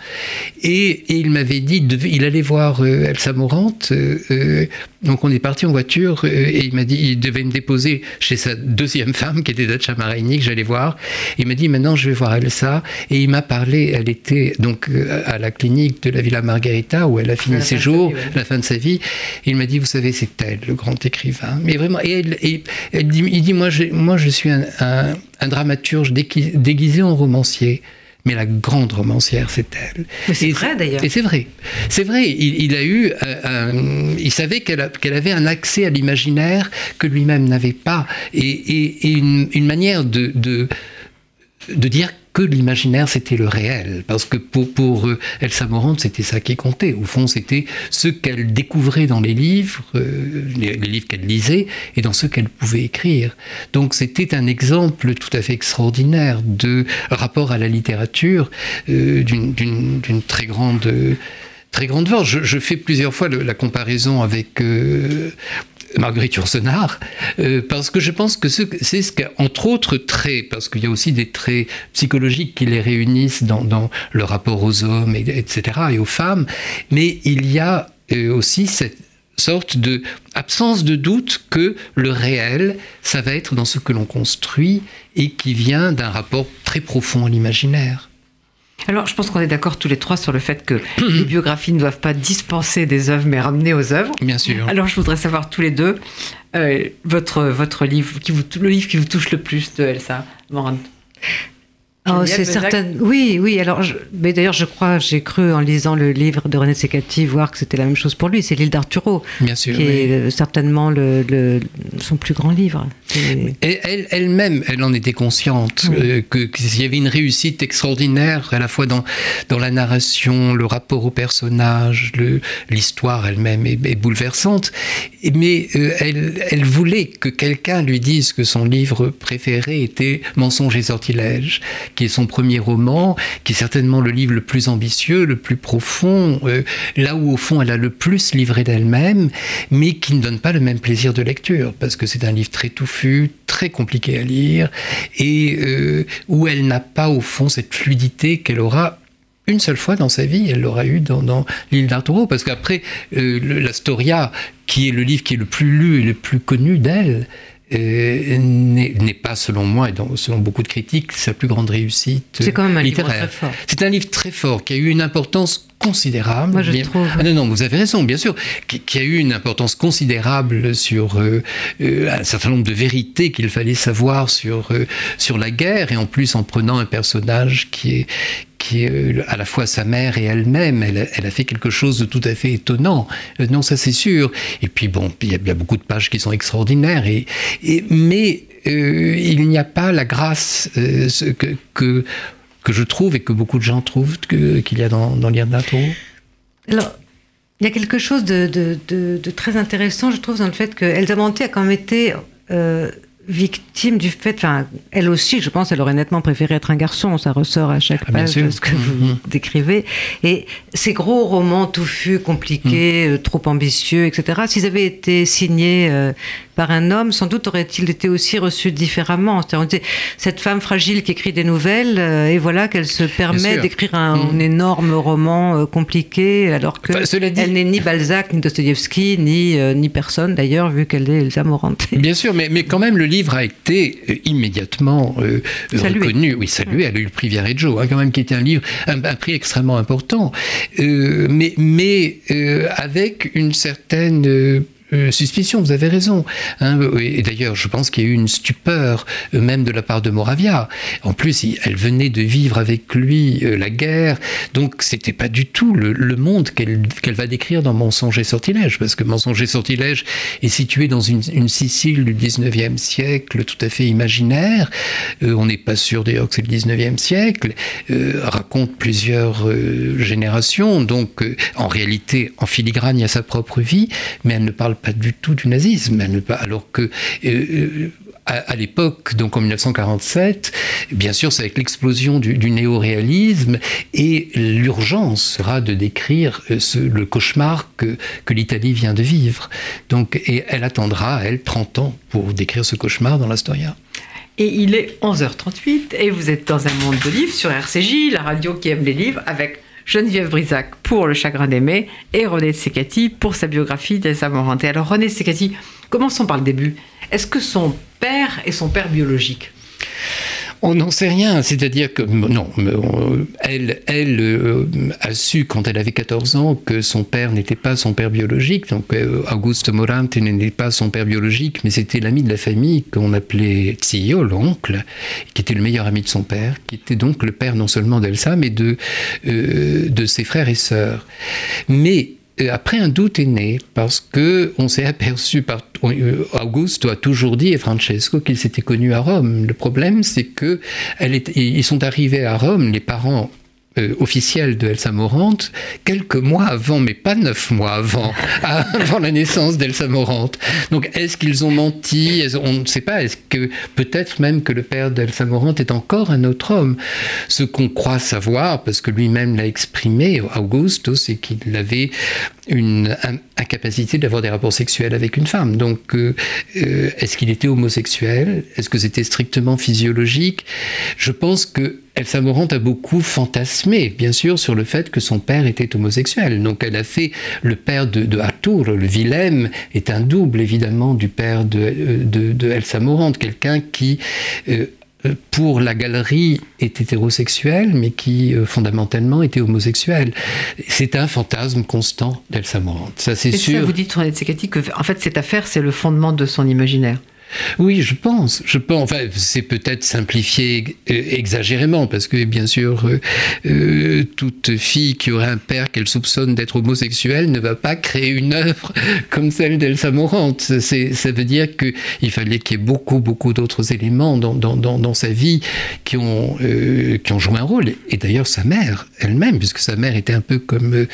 Et, il m'avait dit, il allait voir euh, Elsa Morante, euh, euh, donc on est parti en voiture, et il m'a dit, il devait me déposer chez sa deuxième femme, qui était Dacia Maraini, que j'allais voir. Il m'a dit, maintenant je vais voir Elsa, et il m'a parlé, elle était donc à la clinique de la Villa Margherita, où elle a fini ses jours, la fin de sa vie. il m'a dit, vous savez, c'est elle, le grand écrivain. Mais vraiment, et, elle, dit, il dit, moi je, moi, je suis un, un dramaturge déguisé en romancier mais la grande romancière, c'est elle. C'est vrai d'ailleurs. Et c'est vrai. C'est vrai. Il, a eu, euh, il savait qu'elle avait un accès à l'imaginaire que lui-même n'avait pas, et, une, manière de, de, de dire que l'imaginaire c'était le réel. Parce que pour, euh, Elsa Morante, c'était ça qui comptait. Au fond, c'était ce qu'elle découvrait dans les livres, euh, les, livres qu'elle lisait, et dans ce qu'elle pouvait écrire. Donc c'était un exemple tout à fait extraordinaire de rapport à la littérature euh, d'une très grande très grande force. Je, fais plusieurs fois la comparaison avec Marguerite Yourcenar, euh, parce que je pense que c'est ce qu'entre autres traits, parce qu'il y a aussi des traits psychologiques qui les réunissent dans, le rapport aux hommes, et, etc., et aux femmes, mais il y a euh, aussi cette sorte de absence de doute que le réel, ça va être dans ce que l'on construit et qui vient d'un rapport très profond à l'imaginaire. Alors, je pense qu'on est d'accord tous les trois sur le fait que les biographies ne doivent pas dispenser des œuvres, mais ramener aux œuvres. Bien sûr. Alors, je voudrais savoir tous les deux euh, votre, votre livre, qui vous, le livre qui vous touche le plus de Elsa Morant. Oh, c'est certain. Oui, oui. Alors, mais d'ailleurs, je crois, j'ai cru en lisant le livre de René Secati voir que c'était la même chose pour lui. C'est l'île d'Arturo, bien sûr, qui est certainement le, son plus grand livre. Et elle, elle-même, elle en était consciente euh, que qu'il y avait une réussite extraordinaire à la fois dans dans la narration, le rapport au personnage, l'histoire elle-même est, bouleversante. Mais euh, elle, elle voulait que quelqu'un lui dise que son livre préféré était Mensonges et sortilèges qui est son premier roman, qui est certainement le livre le plus ambitieux, le plus profond, euh, là où au fond elle a le plus livré d'elle-même, mais qui ne donne pas le même plaisir de lecture, parce que c'est un livre très touffu, très compliqué à lire, et euh, où elle n'a pas au fond cette fluidité qu'elle aura une seule fois dans sa vie, elle l'aura eu dans, l'île d'Arturo, parce qu'après, euh, la Storia, qui est le livre qui est le plus lu et le plus connu d'elle, euh, n'est pas, selon moi, et selon beaucoup de critiques, sa plus grande réussite C'est quand même un littéraire. livre très fort. C'est un livre très fort qui a eu une importance considérable. Moi, je trouve. Ah non, non, vous avez raison, bien sûr, qui, a eu une importance considérable sur euh, euh, un certain nombre de vérités qu'il fallait savoir sur, sur la guerre, et en plus en prenant un personnage qui est, qui est à la fois sa mère et elle-même. Elle, a fait quelque chose de tout à fait étonnant. non, ça c'est sûr. Et puis bon, il y, a, beaucoup de pages qui sont extraordinaires. Et, mais euh, il n'y a pas la grâce euh, que, que, que, je trouve et que beaucoup de gens trouvent qu'il y a dans, dans. Alors, il y a quelque chose de, très intéressant, je trouve, dans le fait que Elsa a quand même été euh, victime du fait, enfin, elle aussi, je pense, elle aurait nettement préféré être un garçon, ça ressort à chaque ah, page de ce que vous mm-hmm. décrivez. Et ces gros romans touffus, compliqués, mm. trop ambitieux, etc., s'ils avaient été signés par un homme, sans doute aurait-il été aussi reçu différemment. cette femme fragile qui écrit des nouvelles, euh, et voilà qu'elle se permet d'écrire un, mm. énorme roman euh, compliqué, alors que elle n'est ni Balzac, ni Dostoevsky, ni, euh, ni personne d'ailleurs, vu qu'elle est Elsa Morante. Bien sûr, mais, mais quand même, le livre a été immédiatement reconnu. Oui, salué. Elle a eu le prix Viareggio, hein, quand même, qui était un livre, un, prix extrêmement important, mais, mais avec une certaine euh, suspicion, vous avez raison. Hein. et d'ailleurs, je pense qu'il y a eu une stupeur, euh, même de la part de Moravia. En plus, elle venait de vivre avec lui euh, la guerre, donc c'était pas du tout le, monde qu'elle va décrire dans Mensonge et Sortilège, parce que Mensonge et Sortilège est situé dans une, Sicile du 19e siècle tout à fait imaginaire. on n'est pas sûr d'ailleurs que c'est le 19e siècle. raconte plusieurs générations, donc en réalité, en filigrane, il y a sa propre vie, mais elle ne parle pas du tout du nazisme, alors que euh, euh, à, l'époque, donc en 1947, bien sûr, c'est avec l'explosion du, néo-réalisme et l'urgence sera de décrire euh, le cauchemar que, que l'Italie vient de vivre. Donc, et elle attendra, elle, 30 ans pour décrire ce cauchemar dans l'Astoria. Et il est 11h38 et vous êtes dans un monde de livres sur RCJ, la radio qui aime les livres, avec Geneviève Brisac pour Le chagrin d'aimer et René Secati pour sa biographie d'Elsa Morante. Alors René Secati, commençons par le début. Est-ce que son père est son père biologique on n'en sait rien, c'est-à-dire que non, elle, elle euh, a su quand elle avait 14 ans que son père n'était pas son père biologique, donc euh, Morante n'était pas son père biologique, mais c'était l'ami de la famille qu'on appelait Zio, l'oncle, qui était le meilleur ami de son père, qui était donc le père non seulement d'Elsa, mais de, euh, de ses frères et sœurs. Mais après, un doute est né parce que on s'est aperçu par euh, Augusto a toujours dit et Francesco qu'ils s'étaient connus à Rome. Le problème, c'est que ils sont arrivés à Rome, les parents euh, officielle de Elsa Morante quelques mois avant, mais pas neuf mois avant, avant la naissance d'Elsa Morante. Donc est-ce qu'ils ont menti? On ne sait pas. Est-ce que peut-être même que le père d'Elsa Morante est encore un autre homme? Ce qu'on croit savoir, parce que lui-même l'a exprimé, Augusto, c'est qu'il avait une incapacité d'avoir des rapports sexuels avec une femme. Donc, euh, euh, est-ce qu'il était homosexuel? Est-ce que c'était strictement physiologique? Je pense que Elsa Morante a beaucoup fantasmé, bien sûr, sur le fait que son père était homosexuel. Donc elle a fait le père de, Arthur, le Willem, est un double évidemment du père de, de, Elsa Morante, quelqu'un qui euh, pour la galerie est hétérosexuel, mais qui euh, fondamentalement était homosexuel. C'est un fantasme constant d'Elsa Morante, ça c'est sûr. Ça vous dites, René que en fait cette affaire c'est le fondement de son imaginaire. Oui, je pense. Je pense. Enfin, c'est peut-être simplifié euh, exagérément, parce que bien sûr, euh, euh, toute fille qui aurait un père qu'elle soupçonne d'être homosexuel ne va pas créer une œuvre comme celle d'Elsa Morante. Ça veut dire qu'il fallait qu'il y ait beaucoup, beaucoup d'autres éléments dans, dans, dans, sa vie qui ont, qui ont joué un rôle. Et d'ailleurs, sa mère elle-même, puisque sa mère était un peu comme,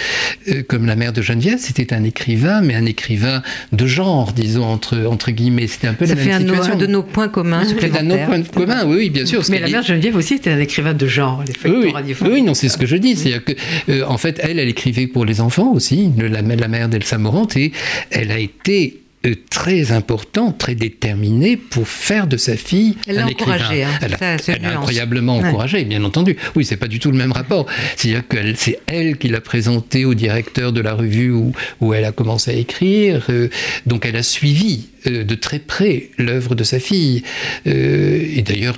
comme la mère de Geneviève, c'était un écrivain, mais un écrivain de genre, disons, entre, entre guillemets. C'était un peu la un, de nos points communs. C'est un de nos points communs, oui, bien sûr. Mais la mère Geneviève aussi était un écrivain de genre, oui, oui, non, c'est ce que je dis. C'est-à-dire que, euh, en fait, elle, elle écrivait pour les enfants aussi, la, la mère d'Elsa Morante, et elle a été très important, très déterminé pour faire de sa fille elle un écrivain. Hein, elle a, incroyablement encouragé, bien entendu. Oui, c'est pas du tout le même rapport. C'est-à-dire que c'est elle qui l'a présenté au directeur de la revue où, où elle a commencé à écrire. Euh, donc elle a suivi euh, de très près l'œuvre de sa fille. et d'ailleurs,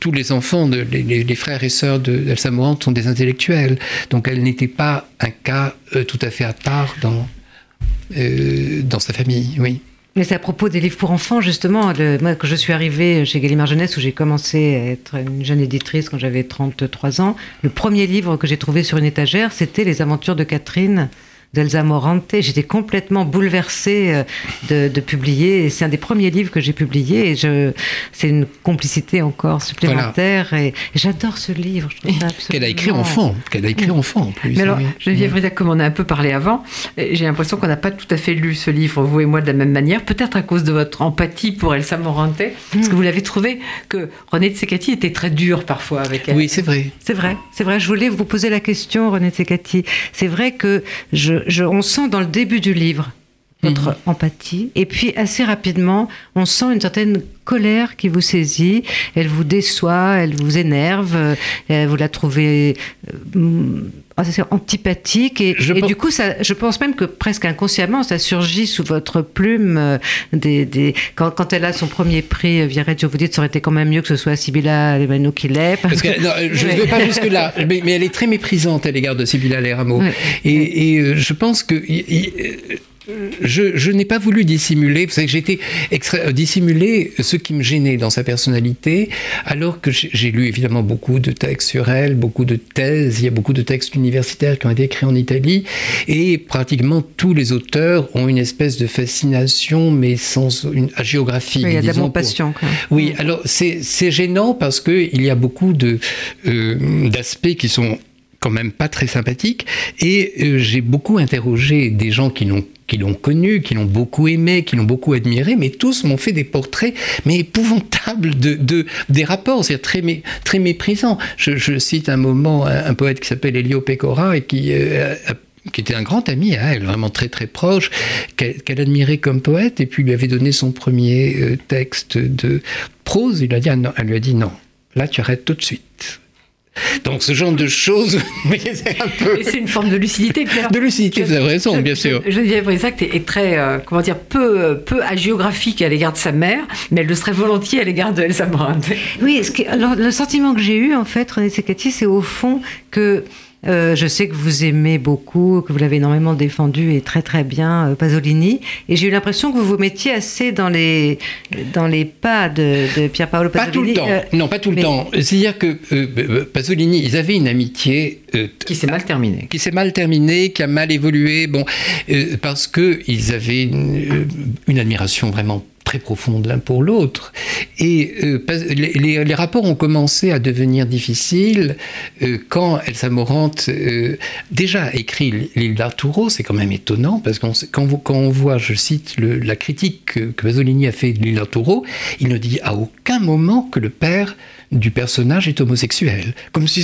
tous les enfants, de, les, frères et sœurs d'Elsa Morante sont des intellectuels. Donc elle n'était pas un cas tout à fait à part dans, euh, dans sa famille, oui. Mais c'est à propos des livres pour enfants, justement. moi, quand je suis arrivée chez Gallimard Jeunesse, où j'ai commencé à être une jeune éditrice quand j'avais 33 ans, le premier livre que j'ai trouvé sur une étagère, c'était Les aventures de Catherine d'Elsa Morante. J'étais complètement bouleversée euh, de, publier. C'est un des premiers livres que j'ai publié. Et je, c'est une complicité encore supplémentaire. Et, j'adore ce livre. Qu'elle a écrit enfant. Qu'elle a écrit enfant en plus. Mais alors, Geneviève Rida, comme on a un peu parlé avant, j'ai l'impression qu'on n'a pas tout à fait lu ce livre, vous et moi, de la même manière. Peut-être à cause de votre empathie pour Elsa Morante. Parce que vous l'avez trouvé que René de Secati était très dur parfois avec elle. Oui, c'est vrai. C'est vrai. C'est vrai. Je voulais vous poser la question, René de Secati. C'est vrai que je, on sent dans le début du livre votre mhm. empathie. Et puis assez rapidement, on sent une certaine colère qui vous saisit. Elle vous déçoit, elle vous énerve. Euh, vous la trouvez euh, antipathique. Et, du coup, ça, je pense même que presque inconsciemment, ça surgit sous votre plume. Euh, des, quand, elle a son premier prix, Viareggio, vous dites ça aurait été quand même mieux que ce soit Sibylla Leramo qui l'ait. Parce que, je ne vais pas jusque-là, mais, elle est très méprisante à l'égard de Sibylla Leramo. Et, et je pense que je, n'ai pas voulu dissimuler, vous savez que j'ai été euh, dissimuler ce qui me gênait dans sa personnalité, alors que j'ai lu évidemment beaucoup de textes sur elle, beaucoup de thèses, il y a beaucoup de textes universitaires qui ont été écrits en Italie, et pratiquement tous les auteurs ont une espèce de fascination, mais sans une géographie. Oui, il y a de la passion. Oui, alors c'est gênant parce qu'il y a beaucoup euh, d'aspects qui sont quand même pas très sympathiques, et euh, j'ai beaucoup interrogé des gens qui l'ont qui l'ont connu, qui l'ont beaucoup aimé, qui l'ont beaucoup admiré, mais tous m'ont fait des portraits mais épouvantables de, de des rapports, c'est très très méprisants. Je, cite un moment un, poète qui s'appelle Elio Pecora et qui euh, qui était un grand ami vraiment très très proche, qu'elle admirait comme poète, et puis lui avait donné son premier euh, texte de prose. Il a dit, ah elle lui a dit non, là tu arrêtes tout de suite. Donc ce genre de choses, c'est un peu... C'est une forme de lucidité. De lucidité, vous avez raison, bien sûr. Je, je dirais ça que est très, euh, comment dire, peu, peu agéographique à l'égard de sa mère, mais elle le serait volontiers à l'égard de Elsa Morante. Oui, ce alors, le sentiment que j'ai eu, en fait, René Secati, c'est au fond que euh, je sais que vous aimez beaucoup, que vous l'avez énormément défendu et très très bien, euh, Pasolini. Et j'ai eu l'impression que vous vous mettiez assez dans les, dans les pas de, de Pier Paolo Pasolini. Pas tout le temps. Euh, non, pas tout le temps. C'est-à-dire que Pasolini, ils avaient une amitié. qui s'est mal terminée. Qui s'est mal terminée, qui a mal évolué. Bon, parce qu'ils avaient une admiration vraiment très profonde l'un pour l'autre. Et euh, les, rapports ont commencé à devenir difficiles euh, quand Elsa Morante euh, déjà écrit l'île d'Arturo, c'est quand même étonnant, parce que quand, quand, on voit, je cite la critique que, que a fait de l'île d'Arturo, il ne dit à aucun moment que le père du personnage est homosexuel. Comme si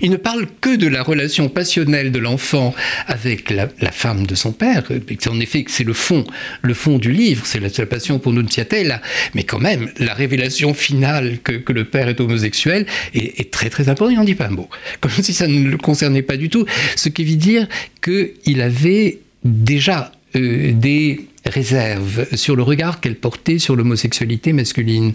il ne parle que de la relation passionnelle de l'enfant avec la, femme de son père. En effet, c'est le fond, le fond du livre, c'est la, passion pour Nunziatella. Mais quand même, la révélation finale que, le père est homosexuel est, très très importante. Il n'en dit pas un mot. Comme si ça ne le concernait pas du tout. Ce qui veut dire qu'il avait déjà euh, des réserve sur le regard qu'elle portait sur l'homosexualité masculine.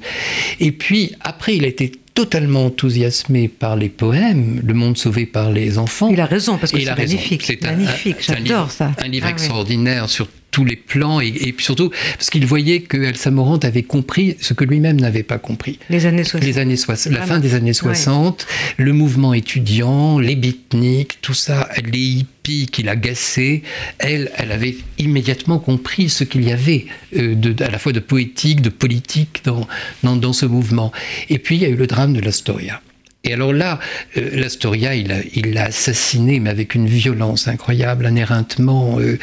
Et puis, après, il a été totalement enthousiasmé par les poèmes, Le monde sauvé par les enfants. Il a raison, parce que c'est magnifique. C'est magnifique, j'adore ça. Un livre ah extraordinaire sur tous les plans et, puis surtout parce qu'il voyait que Elsa Morante avait compris ce que lui-même n'avait pas compris. Les années 60. Les années 60 la fin des années 60, le mouvement étudiant, les beatniks, tout ça, les hippies qui l'agaçaient, elle, elle avait immédiatement compris ce qu'il y avait euh, de, à la fois de poétique, de politique dans, dans, dans ce mouvement. Et puis il y a eu le drame de l'Astoria. Et alors là, euh, l'Astoria, il l'a assassiné, mais avec une violence incroyable, un éreintement euh,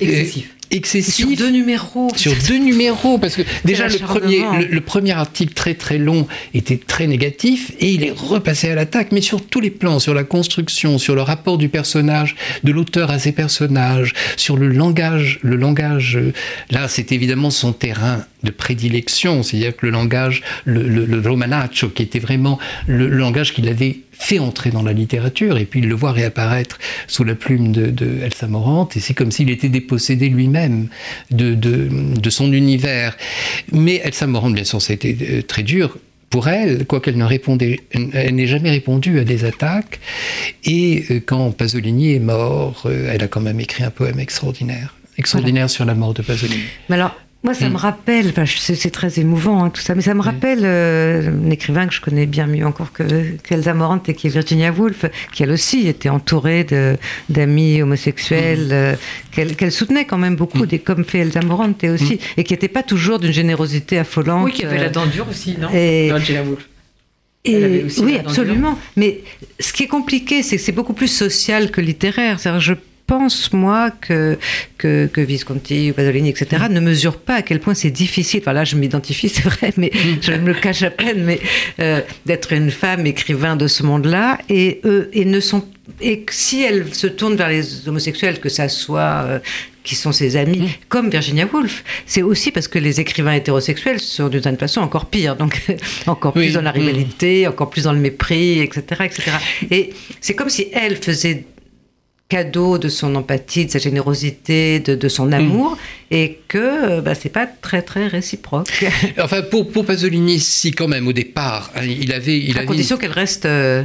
excessif excessif. Sur deux numéros. Sur deux numéros, parce que déjà le premier, le, premier article très très long était très négatif et il est repassé à l'attaque, mais sur tous les plans, sur la construction, sur le rapport du personnage, de l'auteur à ses personnages, sur le langage, le langage. Euh, là, c'est évidemment son terrain de prédilection, c'est-à-dire que le langage, le, le, romanaccio, qui était vraiment le, langage qu'il avait fait entrer dans la littérature, et puis il le voit réapparaître sous la plume de, Elsa Morante, et c'est comme s'il était dépossédé lui-même de, de, son univers. Mais Elsa Morante, bien sûr, ça a été euh, très dur, pour elle, quoiqu'elle ne répondait, elle n'ait jamais répondu à des attaques. Et euh, quand Pasolini est mort, euh, elle a quand même écrit un poème extraordinaire, extraordinaire sur la mort de Pasolini. Mais alors, moi, ça hmm. me rappelle, c'est très émouvant hein, tout ça, mais ça me rappelle euh, un écrivain que je connais bien mieux encore que qu'Elsa Morante, et qui est Virginia Woolf, qui elle aussi était entourée d'amis homosexuels, hmm. euh, qu'elle soutenait quand même beaucoup, hmm. des, comme fait Elsa Morante aussi, et qui n'était pas toujours d'une générosité affolante. Oui, qui avait la dent dure aussi, non Virginia Woolf. Et, oui, absolument. Mais ce qui est compliqué, c'est que c'est beaucoup plus social que littéraire. Je pense, moi, que, que, que Visconti ou Pasolini, etc., ne mesurent pas à quel point c'est difficile. Enfin, là, je m'identifie, c'est vrai, mais je me le cache à peine, mais euh, d'être une femme écrivain de ce monde-là. Et eux, et ne sont. Et si elle se tourne vers les homosexuels, que ça soit. Euh, qui sont ses amis, comme Virginia Woolf. C'est aussi parce que les écrivains hétérosexuels sont d'une certaine façon encore pires, donc encore plus dans la rivalité, encore plus dans le mépris, etc. etc. Et c'est comme si elle faisait cadeau de son empathie, de sa générosité, de, son amour, et que euh, bah, c'est pas très très réciproque. enfin, pour, pour Pasolini, si quand même au départ, hein, il avait, il à condition qu'elle reste euh,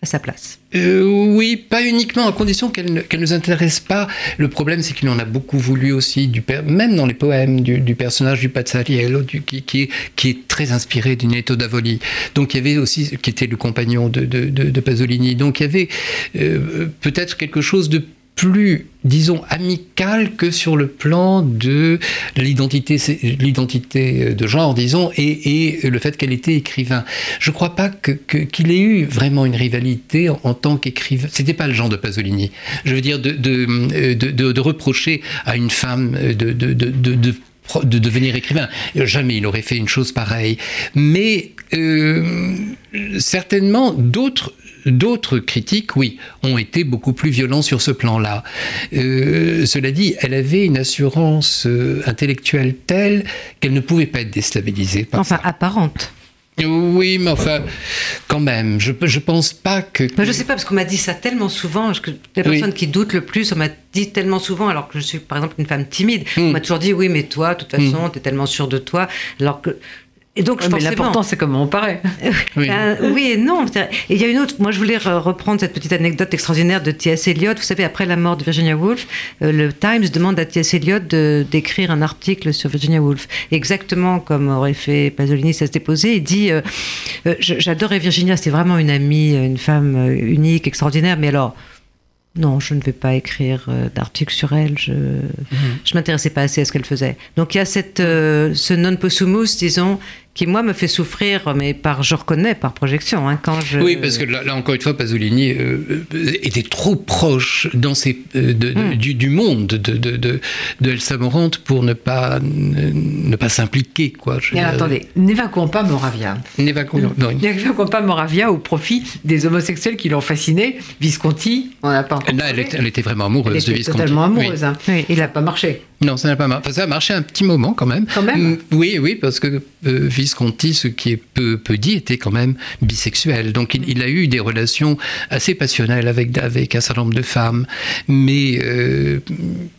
à sa place. Euh, oui, pas uniquement, à condition qu'elle ne, nous intéresse pas. Le problème, c'est qu'il en a beaucoup voulu aussi, du même dans les poèmes, du, personnage du Pazzariello, du, qui, qui, est, qui, est, très inspiré du Netto d'Avoli. Donc il y avait aussi, qui était le compagnon de, de, de Pasolini. Donc il y avait euh, peut-être quelque chose de plus, disons, amical que sur le plan de l'identité, l'identité de genre, disons, et, le fait qu'elle était écrivain. Je ne crois pas qu'il ait eu vraiment une rivalité en, tant qu'écrivain. C'était pas le genre de Pasolini. Je veux dire, de, de reprocher à une femme de, de devenir écrivain. Jamais il aurait fait une chose pareille. Mais euh, certainement d'autres D'autres critiques, oui, ont été beaucoup plus violents sur ce plan-là. Euh, cela dit, elle avait une assurance euh, intellectuelle telle qu'elle ne pouvait pas être déstabilisée par enfin, apparente. Oui, mais enfin, quand même, je ne pense pas que... Je je sais pas, parce qu'on m'a dit ça tellement souvent, que les personnes qui doutent le plus, on m'a dit tellement souvent, alors que je suis par exemple une femme timide, on hmm. m'a toujours dit, oui, mais toi, de toute façon, hmm. tu es tellement sûre de toi, alors que et donc, je mais l'important, c'est comment on paraît. oui. Euh, oui. et non. Et il y a une autre. Moi, je voulais reprendre cette petite anecdote extraordinaire de T.S. Eliot. Vous savez, après la mort de Virginia Woolf, euh, le Times demande à T.S. Eliot d'écrire un article sur Virginia Woolf. Exactement comme aurait fait Pasolini, ça s'était posé. Il dit euh, J'adorais Virginia, c'était vraiment une amie, une femme unique, extraordinaire, mais alors non, je ne vais pas écrire euh, d'article sur elle. Je ne mhm. m'intéressais pas assez à ce qu'elle faisait. Donc il y a cette, euh, ce non possumus, disons, qui moi me fait souffrir, mais par, je reconnais par projection. Hein, quand je... Oui, parce que là, encore une fois, Pasolini euh, était trop proche dans ses, euh, hmm. du, monde de, de, de, Elsa Morante pour ne pas, ne, pas s'impliquer. Quoi. Je, attendez, n'évacuons pas Moravia. N'évacuons pas Moravia au profit des homosexuels qui l'ont fasciné. Visconti, on n'a pas encore. Là, elle, elle, était vraiment amoureuse de Visconti. totalement amoureuse. Hein. Il n'a pas marché. Non, ça n'a pas marché. ça a marché un petit moment quand même. Quand même mm, Oui, oui, parce que euh, Visconti, ce qui est peu, peu dit, était quand même bisexuel. Donc il, a eu des relations assez passionnelles avec, avec un certain nombre de femmes. Mais euh,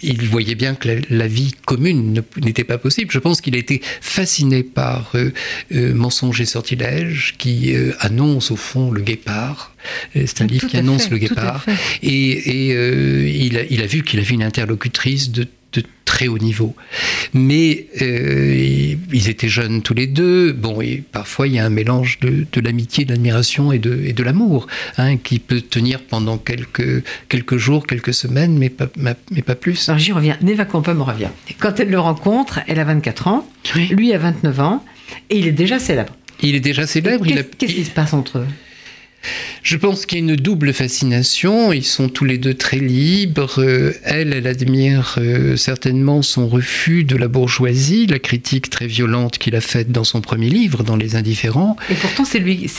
il voyait bien que la, vie commune n'était pas possible. Je pense qu'il a été fasciné par euh, Mensonge et sortilège, qui annonce au fond le guépard. C'est un livre qui annonce le guépard. Et, et il, a, il a vu qu'il avait une interlocutrice de très haut niveau. Mais euh, ils étaient jeunes tous les deux. Bon, et parfois il y a un mélange de, l'amitié, de l'admiration et de, et de l'amour, hein, qui peut tenir pendant quelques, quelques jours, quelques semaines, mais pas, mais pas plus. Alors j'y reviens, n'évacuons pas Moravia. Quand elle le rencontre, elle a 24 ans, lui a 29 ans, et il est déjà célèbre. Il est déjà célèbre. Qu'est-ce qui se passe entre eux? Je pense qu'il y a une double fascination. Ils sont tous les deux très libres. Euh, elle, elle admire euh, certainement son refus de la bourgeoisie, la critique très violente qu'il a faite dans son premier livre, dans Les Indifférents. Et pourtant, c'est lui.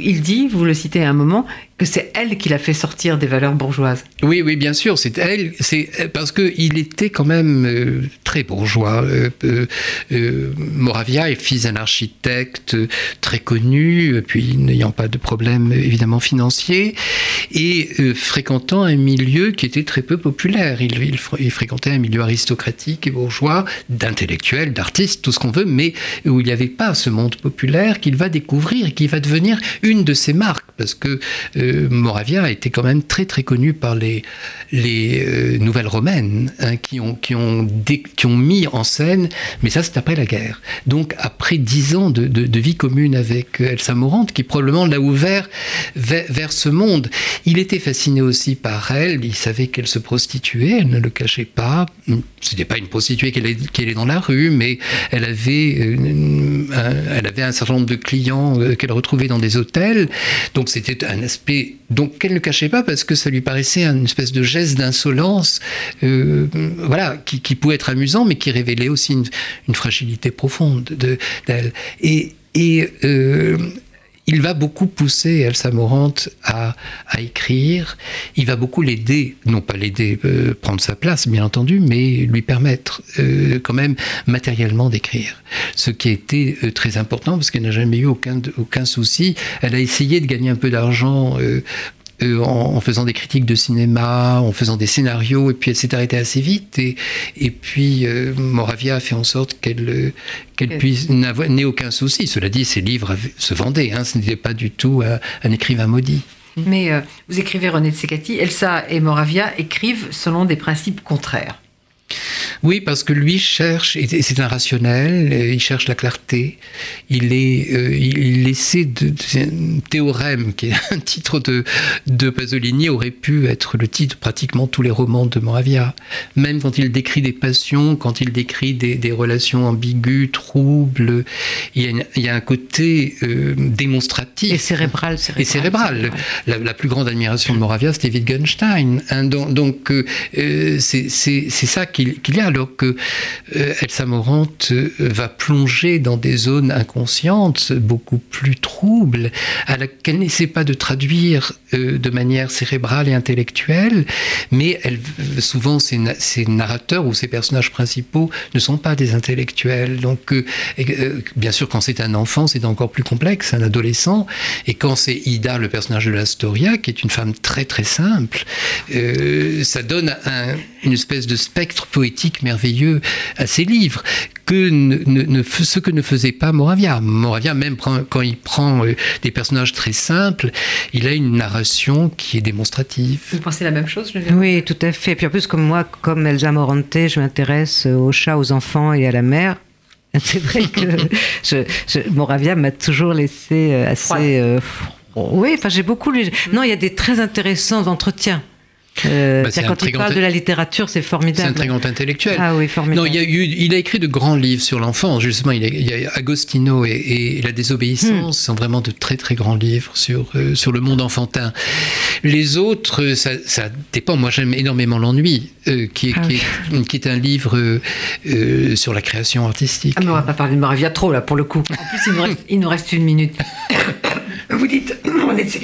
Il, dit, vous le citez à un moment, c'est elle qui l'a fait sortir des valeurs bourgeoises. Oui, oui, bien sûr. C'est elle. C'est parce que il était quand même euh, très bourgeois. Moravia est fils d'un architecte très connu, puis n'ayant pas de problème évidemment financier et euh, fréquentant un milieu qui était très peu populaire. Il, il, fréquentait un milieu aristocratique et bourgeois, d'intellectuels, d'artistes, tout ce qu'on veut, mais où il n'y avait pas ce monde populaire qu'il va découvrir et qui va devenir une de ses marques, parce que euh, Moravia été quand même très très connu par les, euh, nouvelles romaines hein, qui, ont, qui, ont qui ont mis en scène, mais ça c'est après la guerre. Donc après dix ans de, vie commune avec Elsa Morante, qui probablement l'a ouvert vers, ce monde. Il était fasciné aussi par elle, il savait qu'elle se prostituait, elle ne le cachait pas. Ce n'était pas une prostituée qu'elle est, dans la rue, mais elle avait, euh, un, elle avait un certain nombre de clients euh, qu'elle retrouvait dans des hôtels. Donc c'était un aspect donc qu'elle ne cachait pas parce que ça lui paraissait une espèce de geste d'insolence, euh, voilà, qui, pouvait être amusant, mais qui révélait aussi une, fragilité profonde d'elle. Et, et il va beaucoup pousser Elsa Morante à, écrire. Il va beaucoup l'aider, non pas l'aider euh, prendre sa place, bien entendu, mais lui permettre euh, quand même matériellement d'écrire. Ce qui a été euh, très important parce qu'elle n'a jamais eu aucun, aucun souci. Elle a essayé de gagner un peu d'argent euh, en, faisant des critiques de cinéma, en faisant des scénarios, et puis elle s'est arrêtée assez vite. Et, et puis euh, Moravia a fait en sorte qu'elle euh, qu'elle puisse n'ait aucun souci. Cela dit, ses livres se vendaient, hein, ce n'était pas du tout un, écrivain maudit. Mais vous écrivez René de Secati, Elsa et Moravia écrivent selon des principes contraires. Oui, parce que lui cherche, et c'est un rationnel, il cherche la clarté, il, est, euh, il essaie de, un théorème qui est un titre de, de Pasolini aurait pu être le titre de pratiquement tous les romans de Moravia. Même quand il décrit des passions, quand il décrit des, des relations ambiguës, troubles, il y a, il y a un côté euh, démonstratif. Et cérébral. Et cérébral. La, plus grande admiration de Moravia, c'était Wittgenstein. Hein, donc, donc euh, c'est ça qu'il y a alors que euh, Elsa Morante euh, va plonger dans des zones inconscientes beaucoup plus troubles, à laquelle n'essaie pas de traduire euh, de manière cérébrale et intellectuelle, mais elle, souvent ces, narrateurs ou ces personnages principaux ne sont pas des intellectuels. Donc, bien sûr, quand c'est un enfant, c'est encore plus complexe, un adolescent, et quand c'est Ida, le personnage de l'Astoria, qui est une femme très très simple, ça donne une espèce de spectre poétique merveilleux à ses livres, que ne, ce que ne faisait pas Moravia. Moravia, même quand il prend euh, des personnages très simples, il a une narration qui est démonstrative. Vous pensez la même chose Oui, tout à fait. Puis en plus, comme moi, comme Elsa Morante, je m'intéresse aux chats, aux enfants et à la mer. C'est vrai que Moravia m'a toujours laissé euh, assez... Euh, oui, enfin j'ai beaucoup lu. Non, il y a des très intéressants entretiens. Euh, bah, quand il parle de la littérature, c'est formidable. C'est un très grand intellectuel. Ah oui, formidable. Non, il, a il a écrit de grands livres sur l'enfance. Justement, il, y a Agostino et, La désobéissance hmm. sont vraiment de très très grands livres sur, euh, sur le monde enfantin. Les autres, ça, ça dépend. Moi, j'aime énormément L'ennui, euh, qui, est, ah qui, est, qui, est, un livre sur la création artistique. Ah, mais on va pas parler de Maravia trop, là, pour le coup. En plus, il nous reste, il nous reste une minute. Vous dites, on est de ces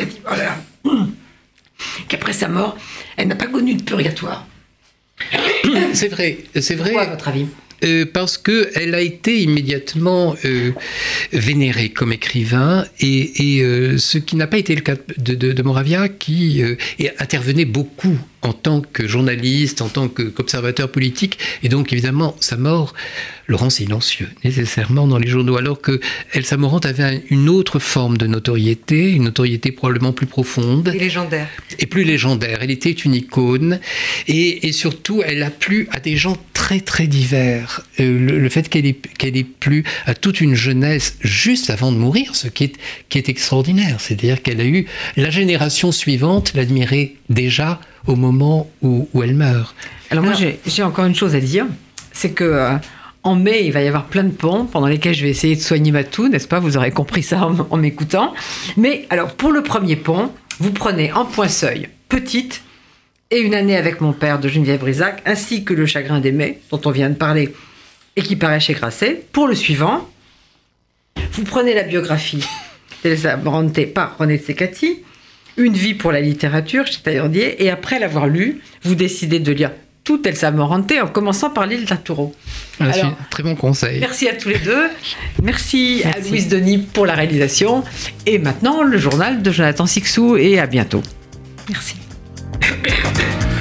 qu'après sa mort, elle n'a pas connu de purgatoire. C'est vrai, c'est vrai. Pourquoi, à votre avis? Euh, parce qu'elle a été immédiatement euh, vénérée comme écrivain, et, euh, ce qui n'a pas été le cas de, Moravia, qui intervenait beaucoup en tant que journaliste, en tant qu'observateur politique, et donc évidemment sa mort le rend silencieux, nécessairement dans les journaux, alors que Elsa Morante avait une autre forme de notoriété, une notoriété probablement plus profonde. Et légendaire. Et plus légendaire. Elle était une icône, et, surtout, elle a plu à des gens très très divers. Euh, le, fait qu'elle ait, qu'elle ait plu à toute une jeunesse juste avant de mourir, ce qui est, qui est extraordinaire, c'est-à-dire qu'elle a eu la génération suivante l'admirer déjà au moment où, elle meurt. Alors, moi, j'ai encore une chose à dire, c'est que euh, En mai, il va y avoir plein de ponts pendant lesquels je vais essayer de soigner ma toux, n'est-ce pas? Vous aurez compris ça en, en m'écoutant. Mais alors, pour le premier pont, vous prenez en point seuil petite et une année avec mon père de Geneviève Brisac, ainsi que le chagrin d'aimer, dont on vient de parler et qui paraît chez Grasset. Pour le suivant, vous prenez la biographie d'Elsa Bronte par René Tsekati, Une vie pour la littérature chez Taillandier, et après l'avoir lu, vous décidez de lire toute Elsa Morante en commençant par l'île d'Arturo. Voilà, Alors, très bon conseil. Merci à tous les deux. Merci, Merci, à Louise Denis pour la réalisation. Et maintenant, le journal de Jonathan Sixou, et à bientôt. Merci.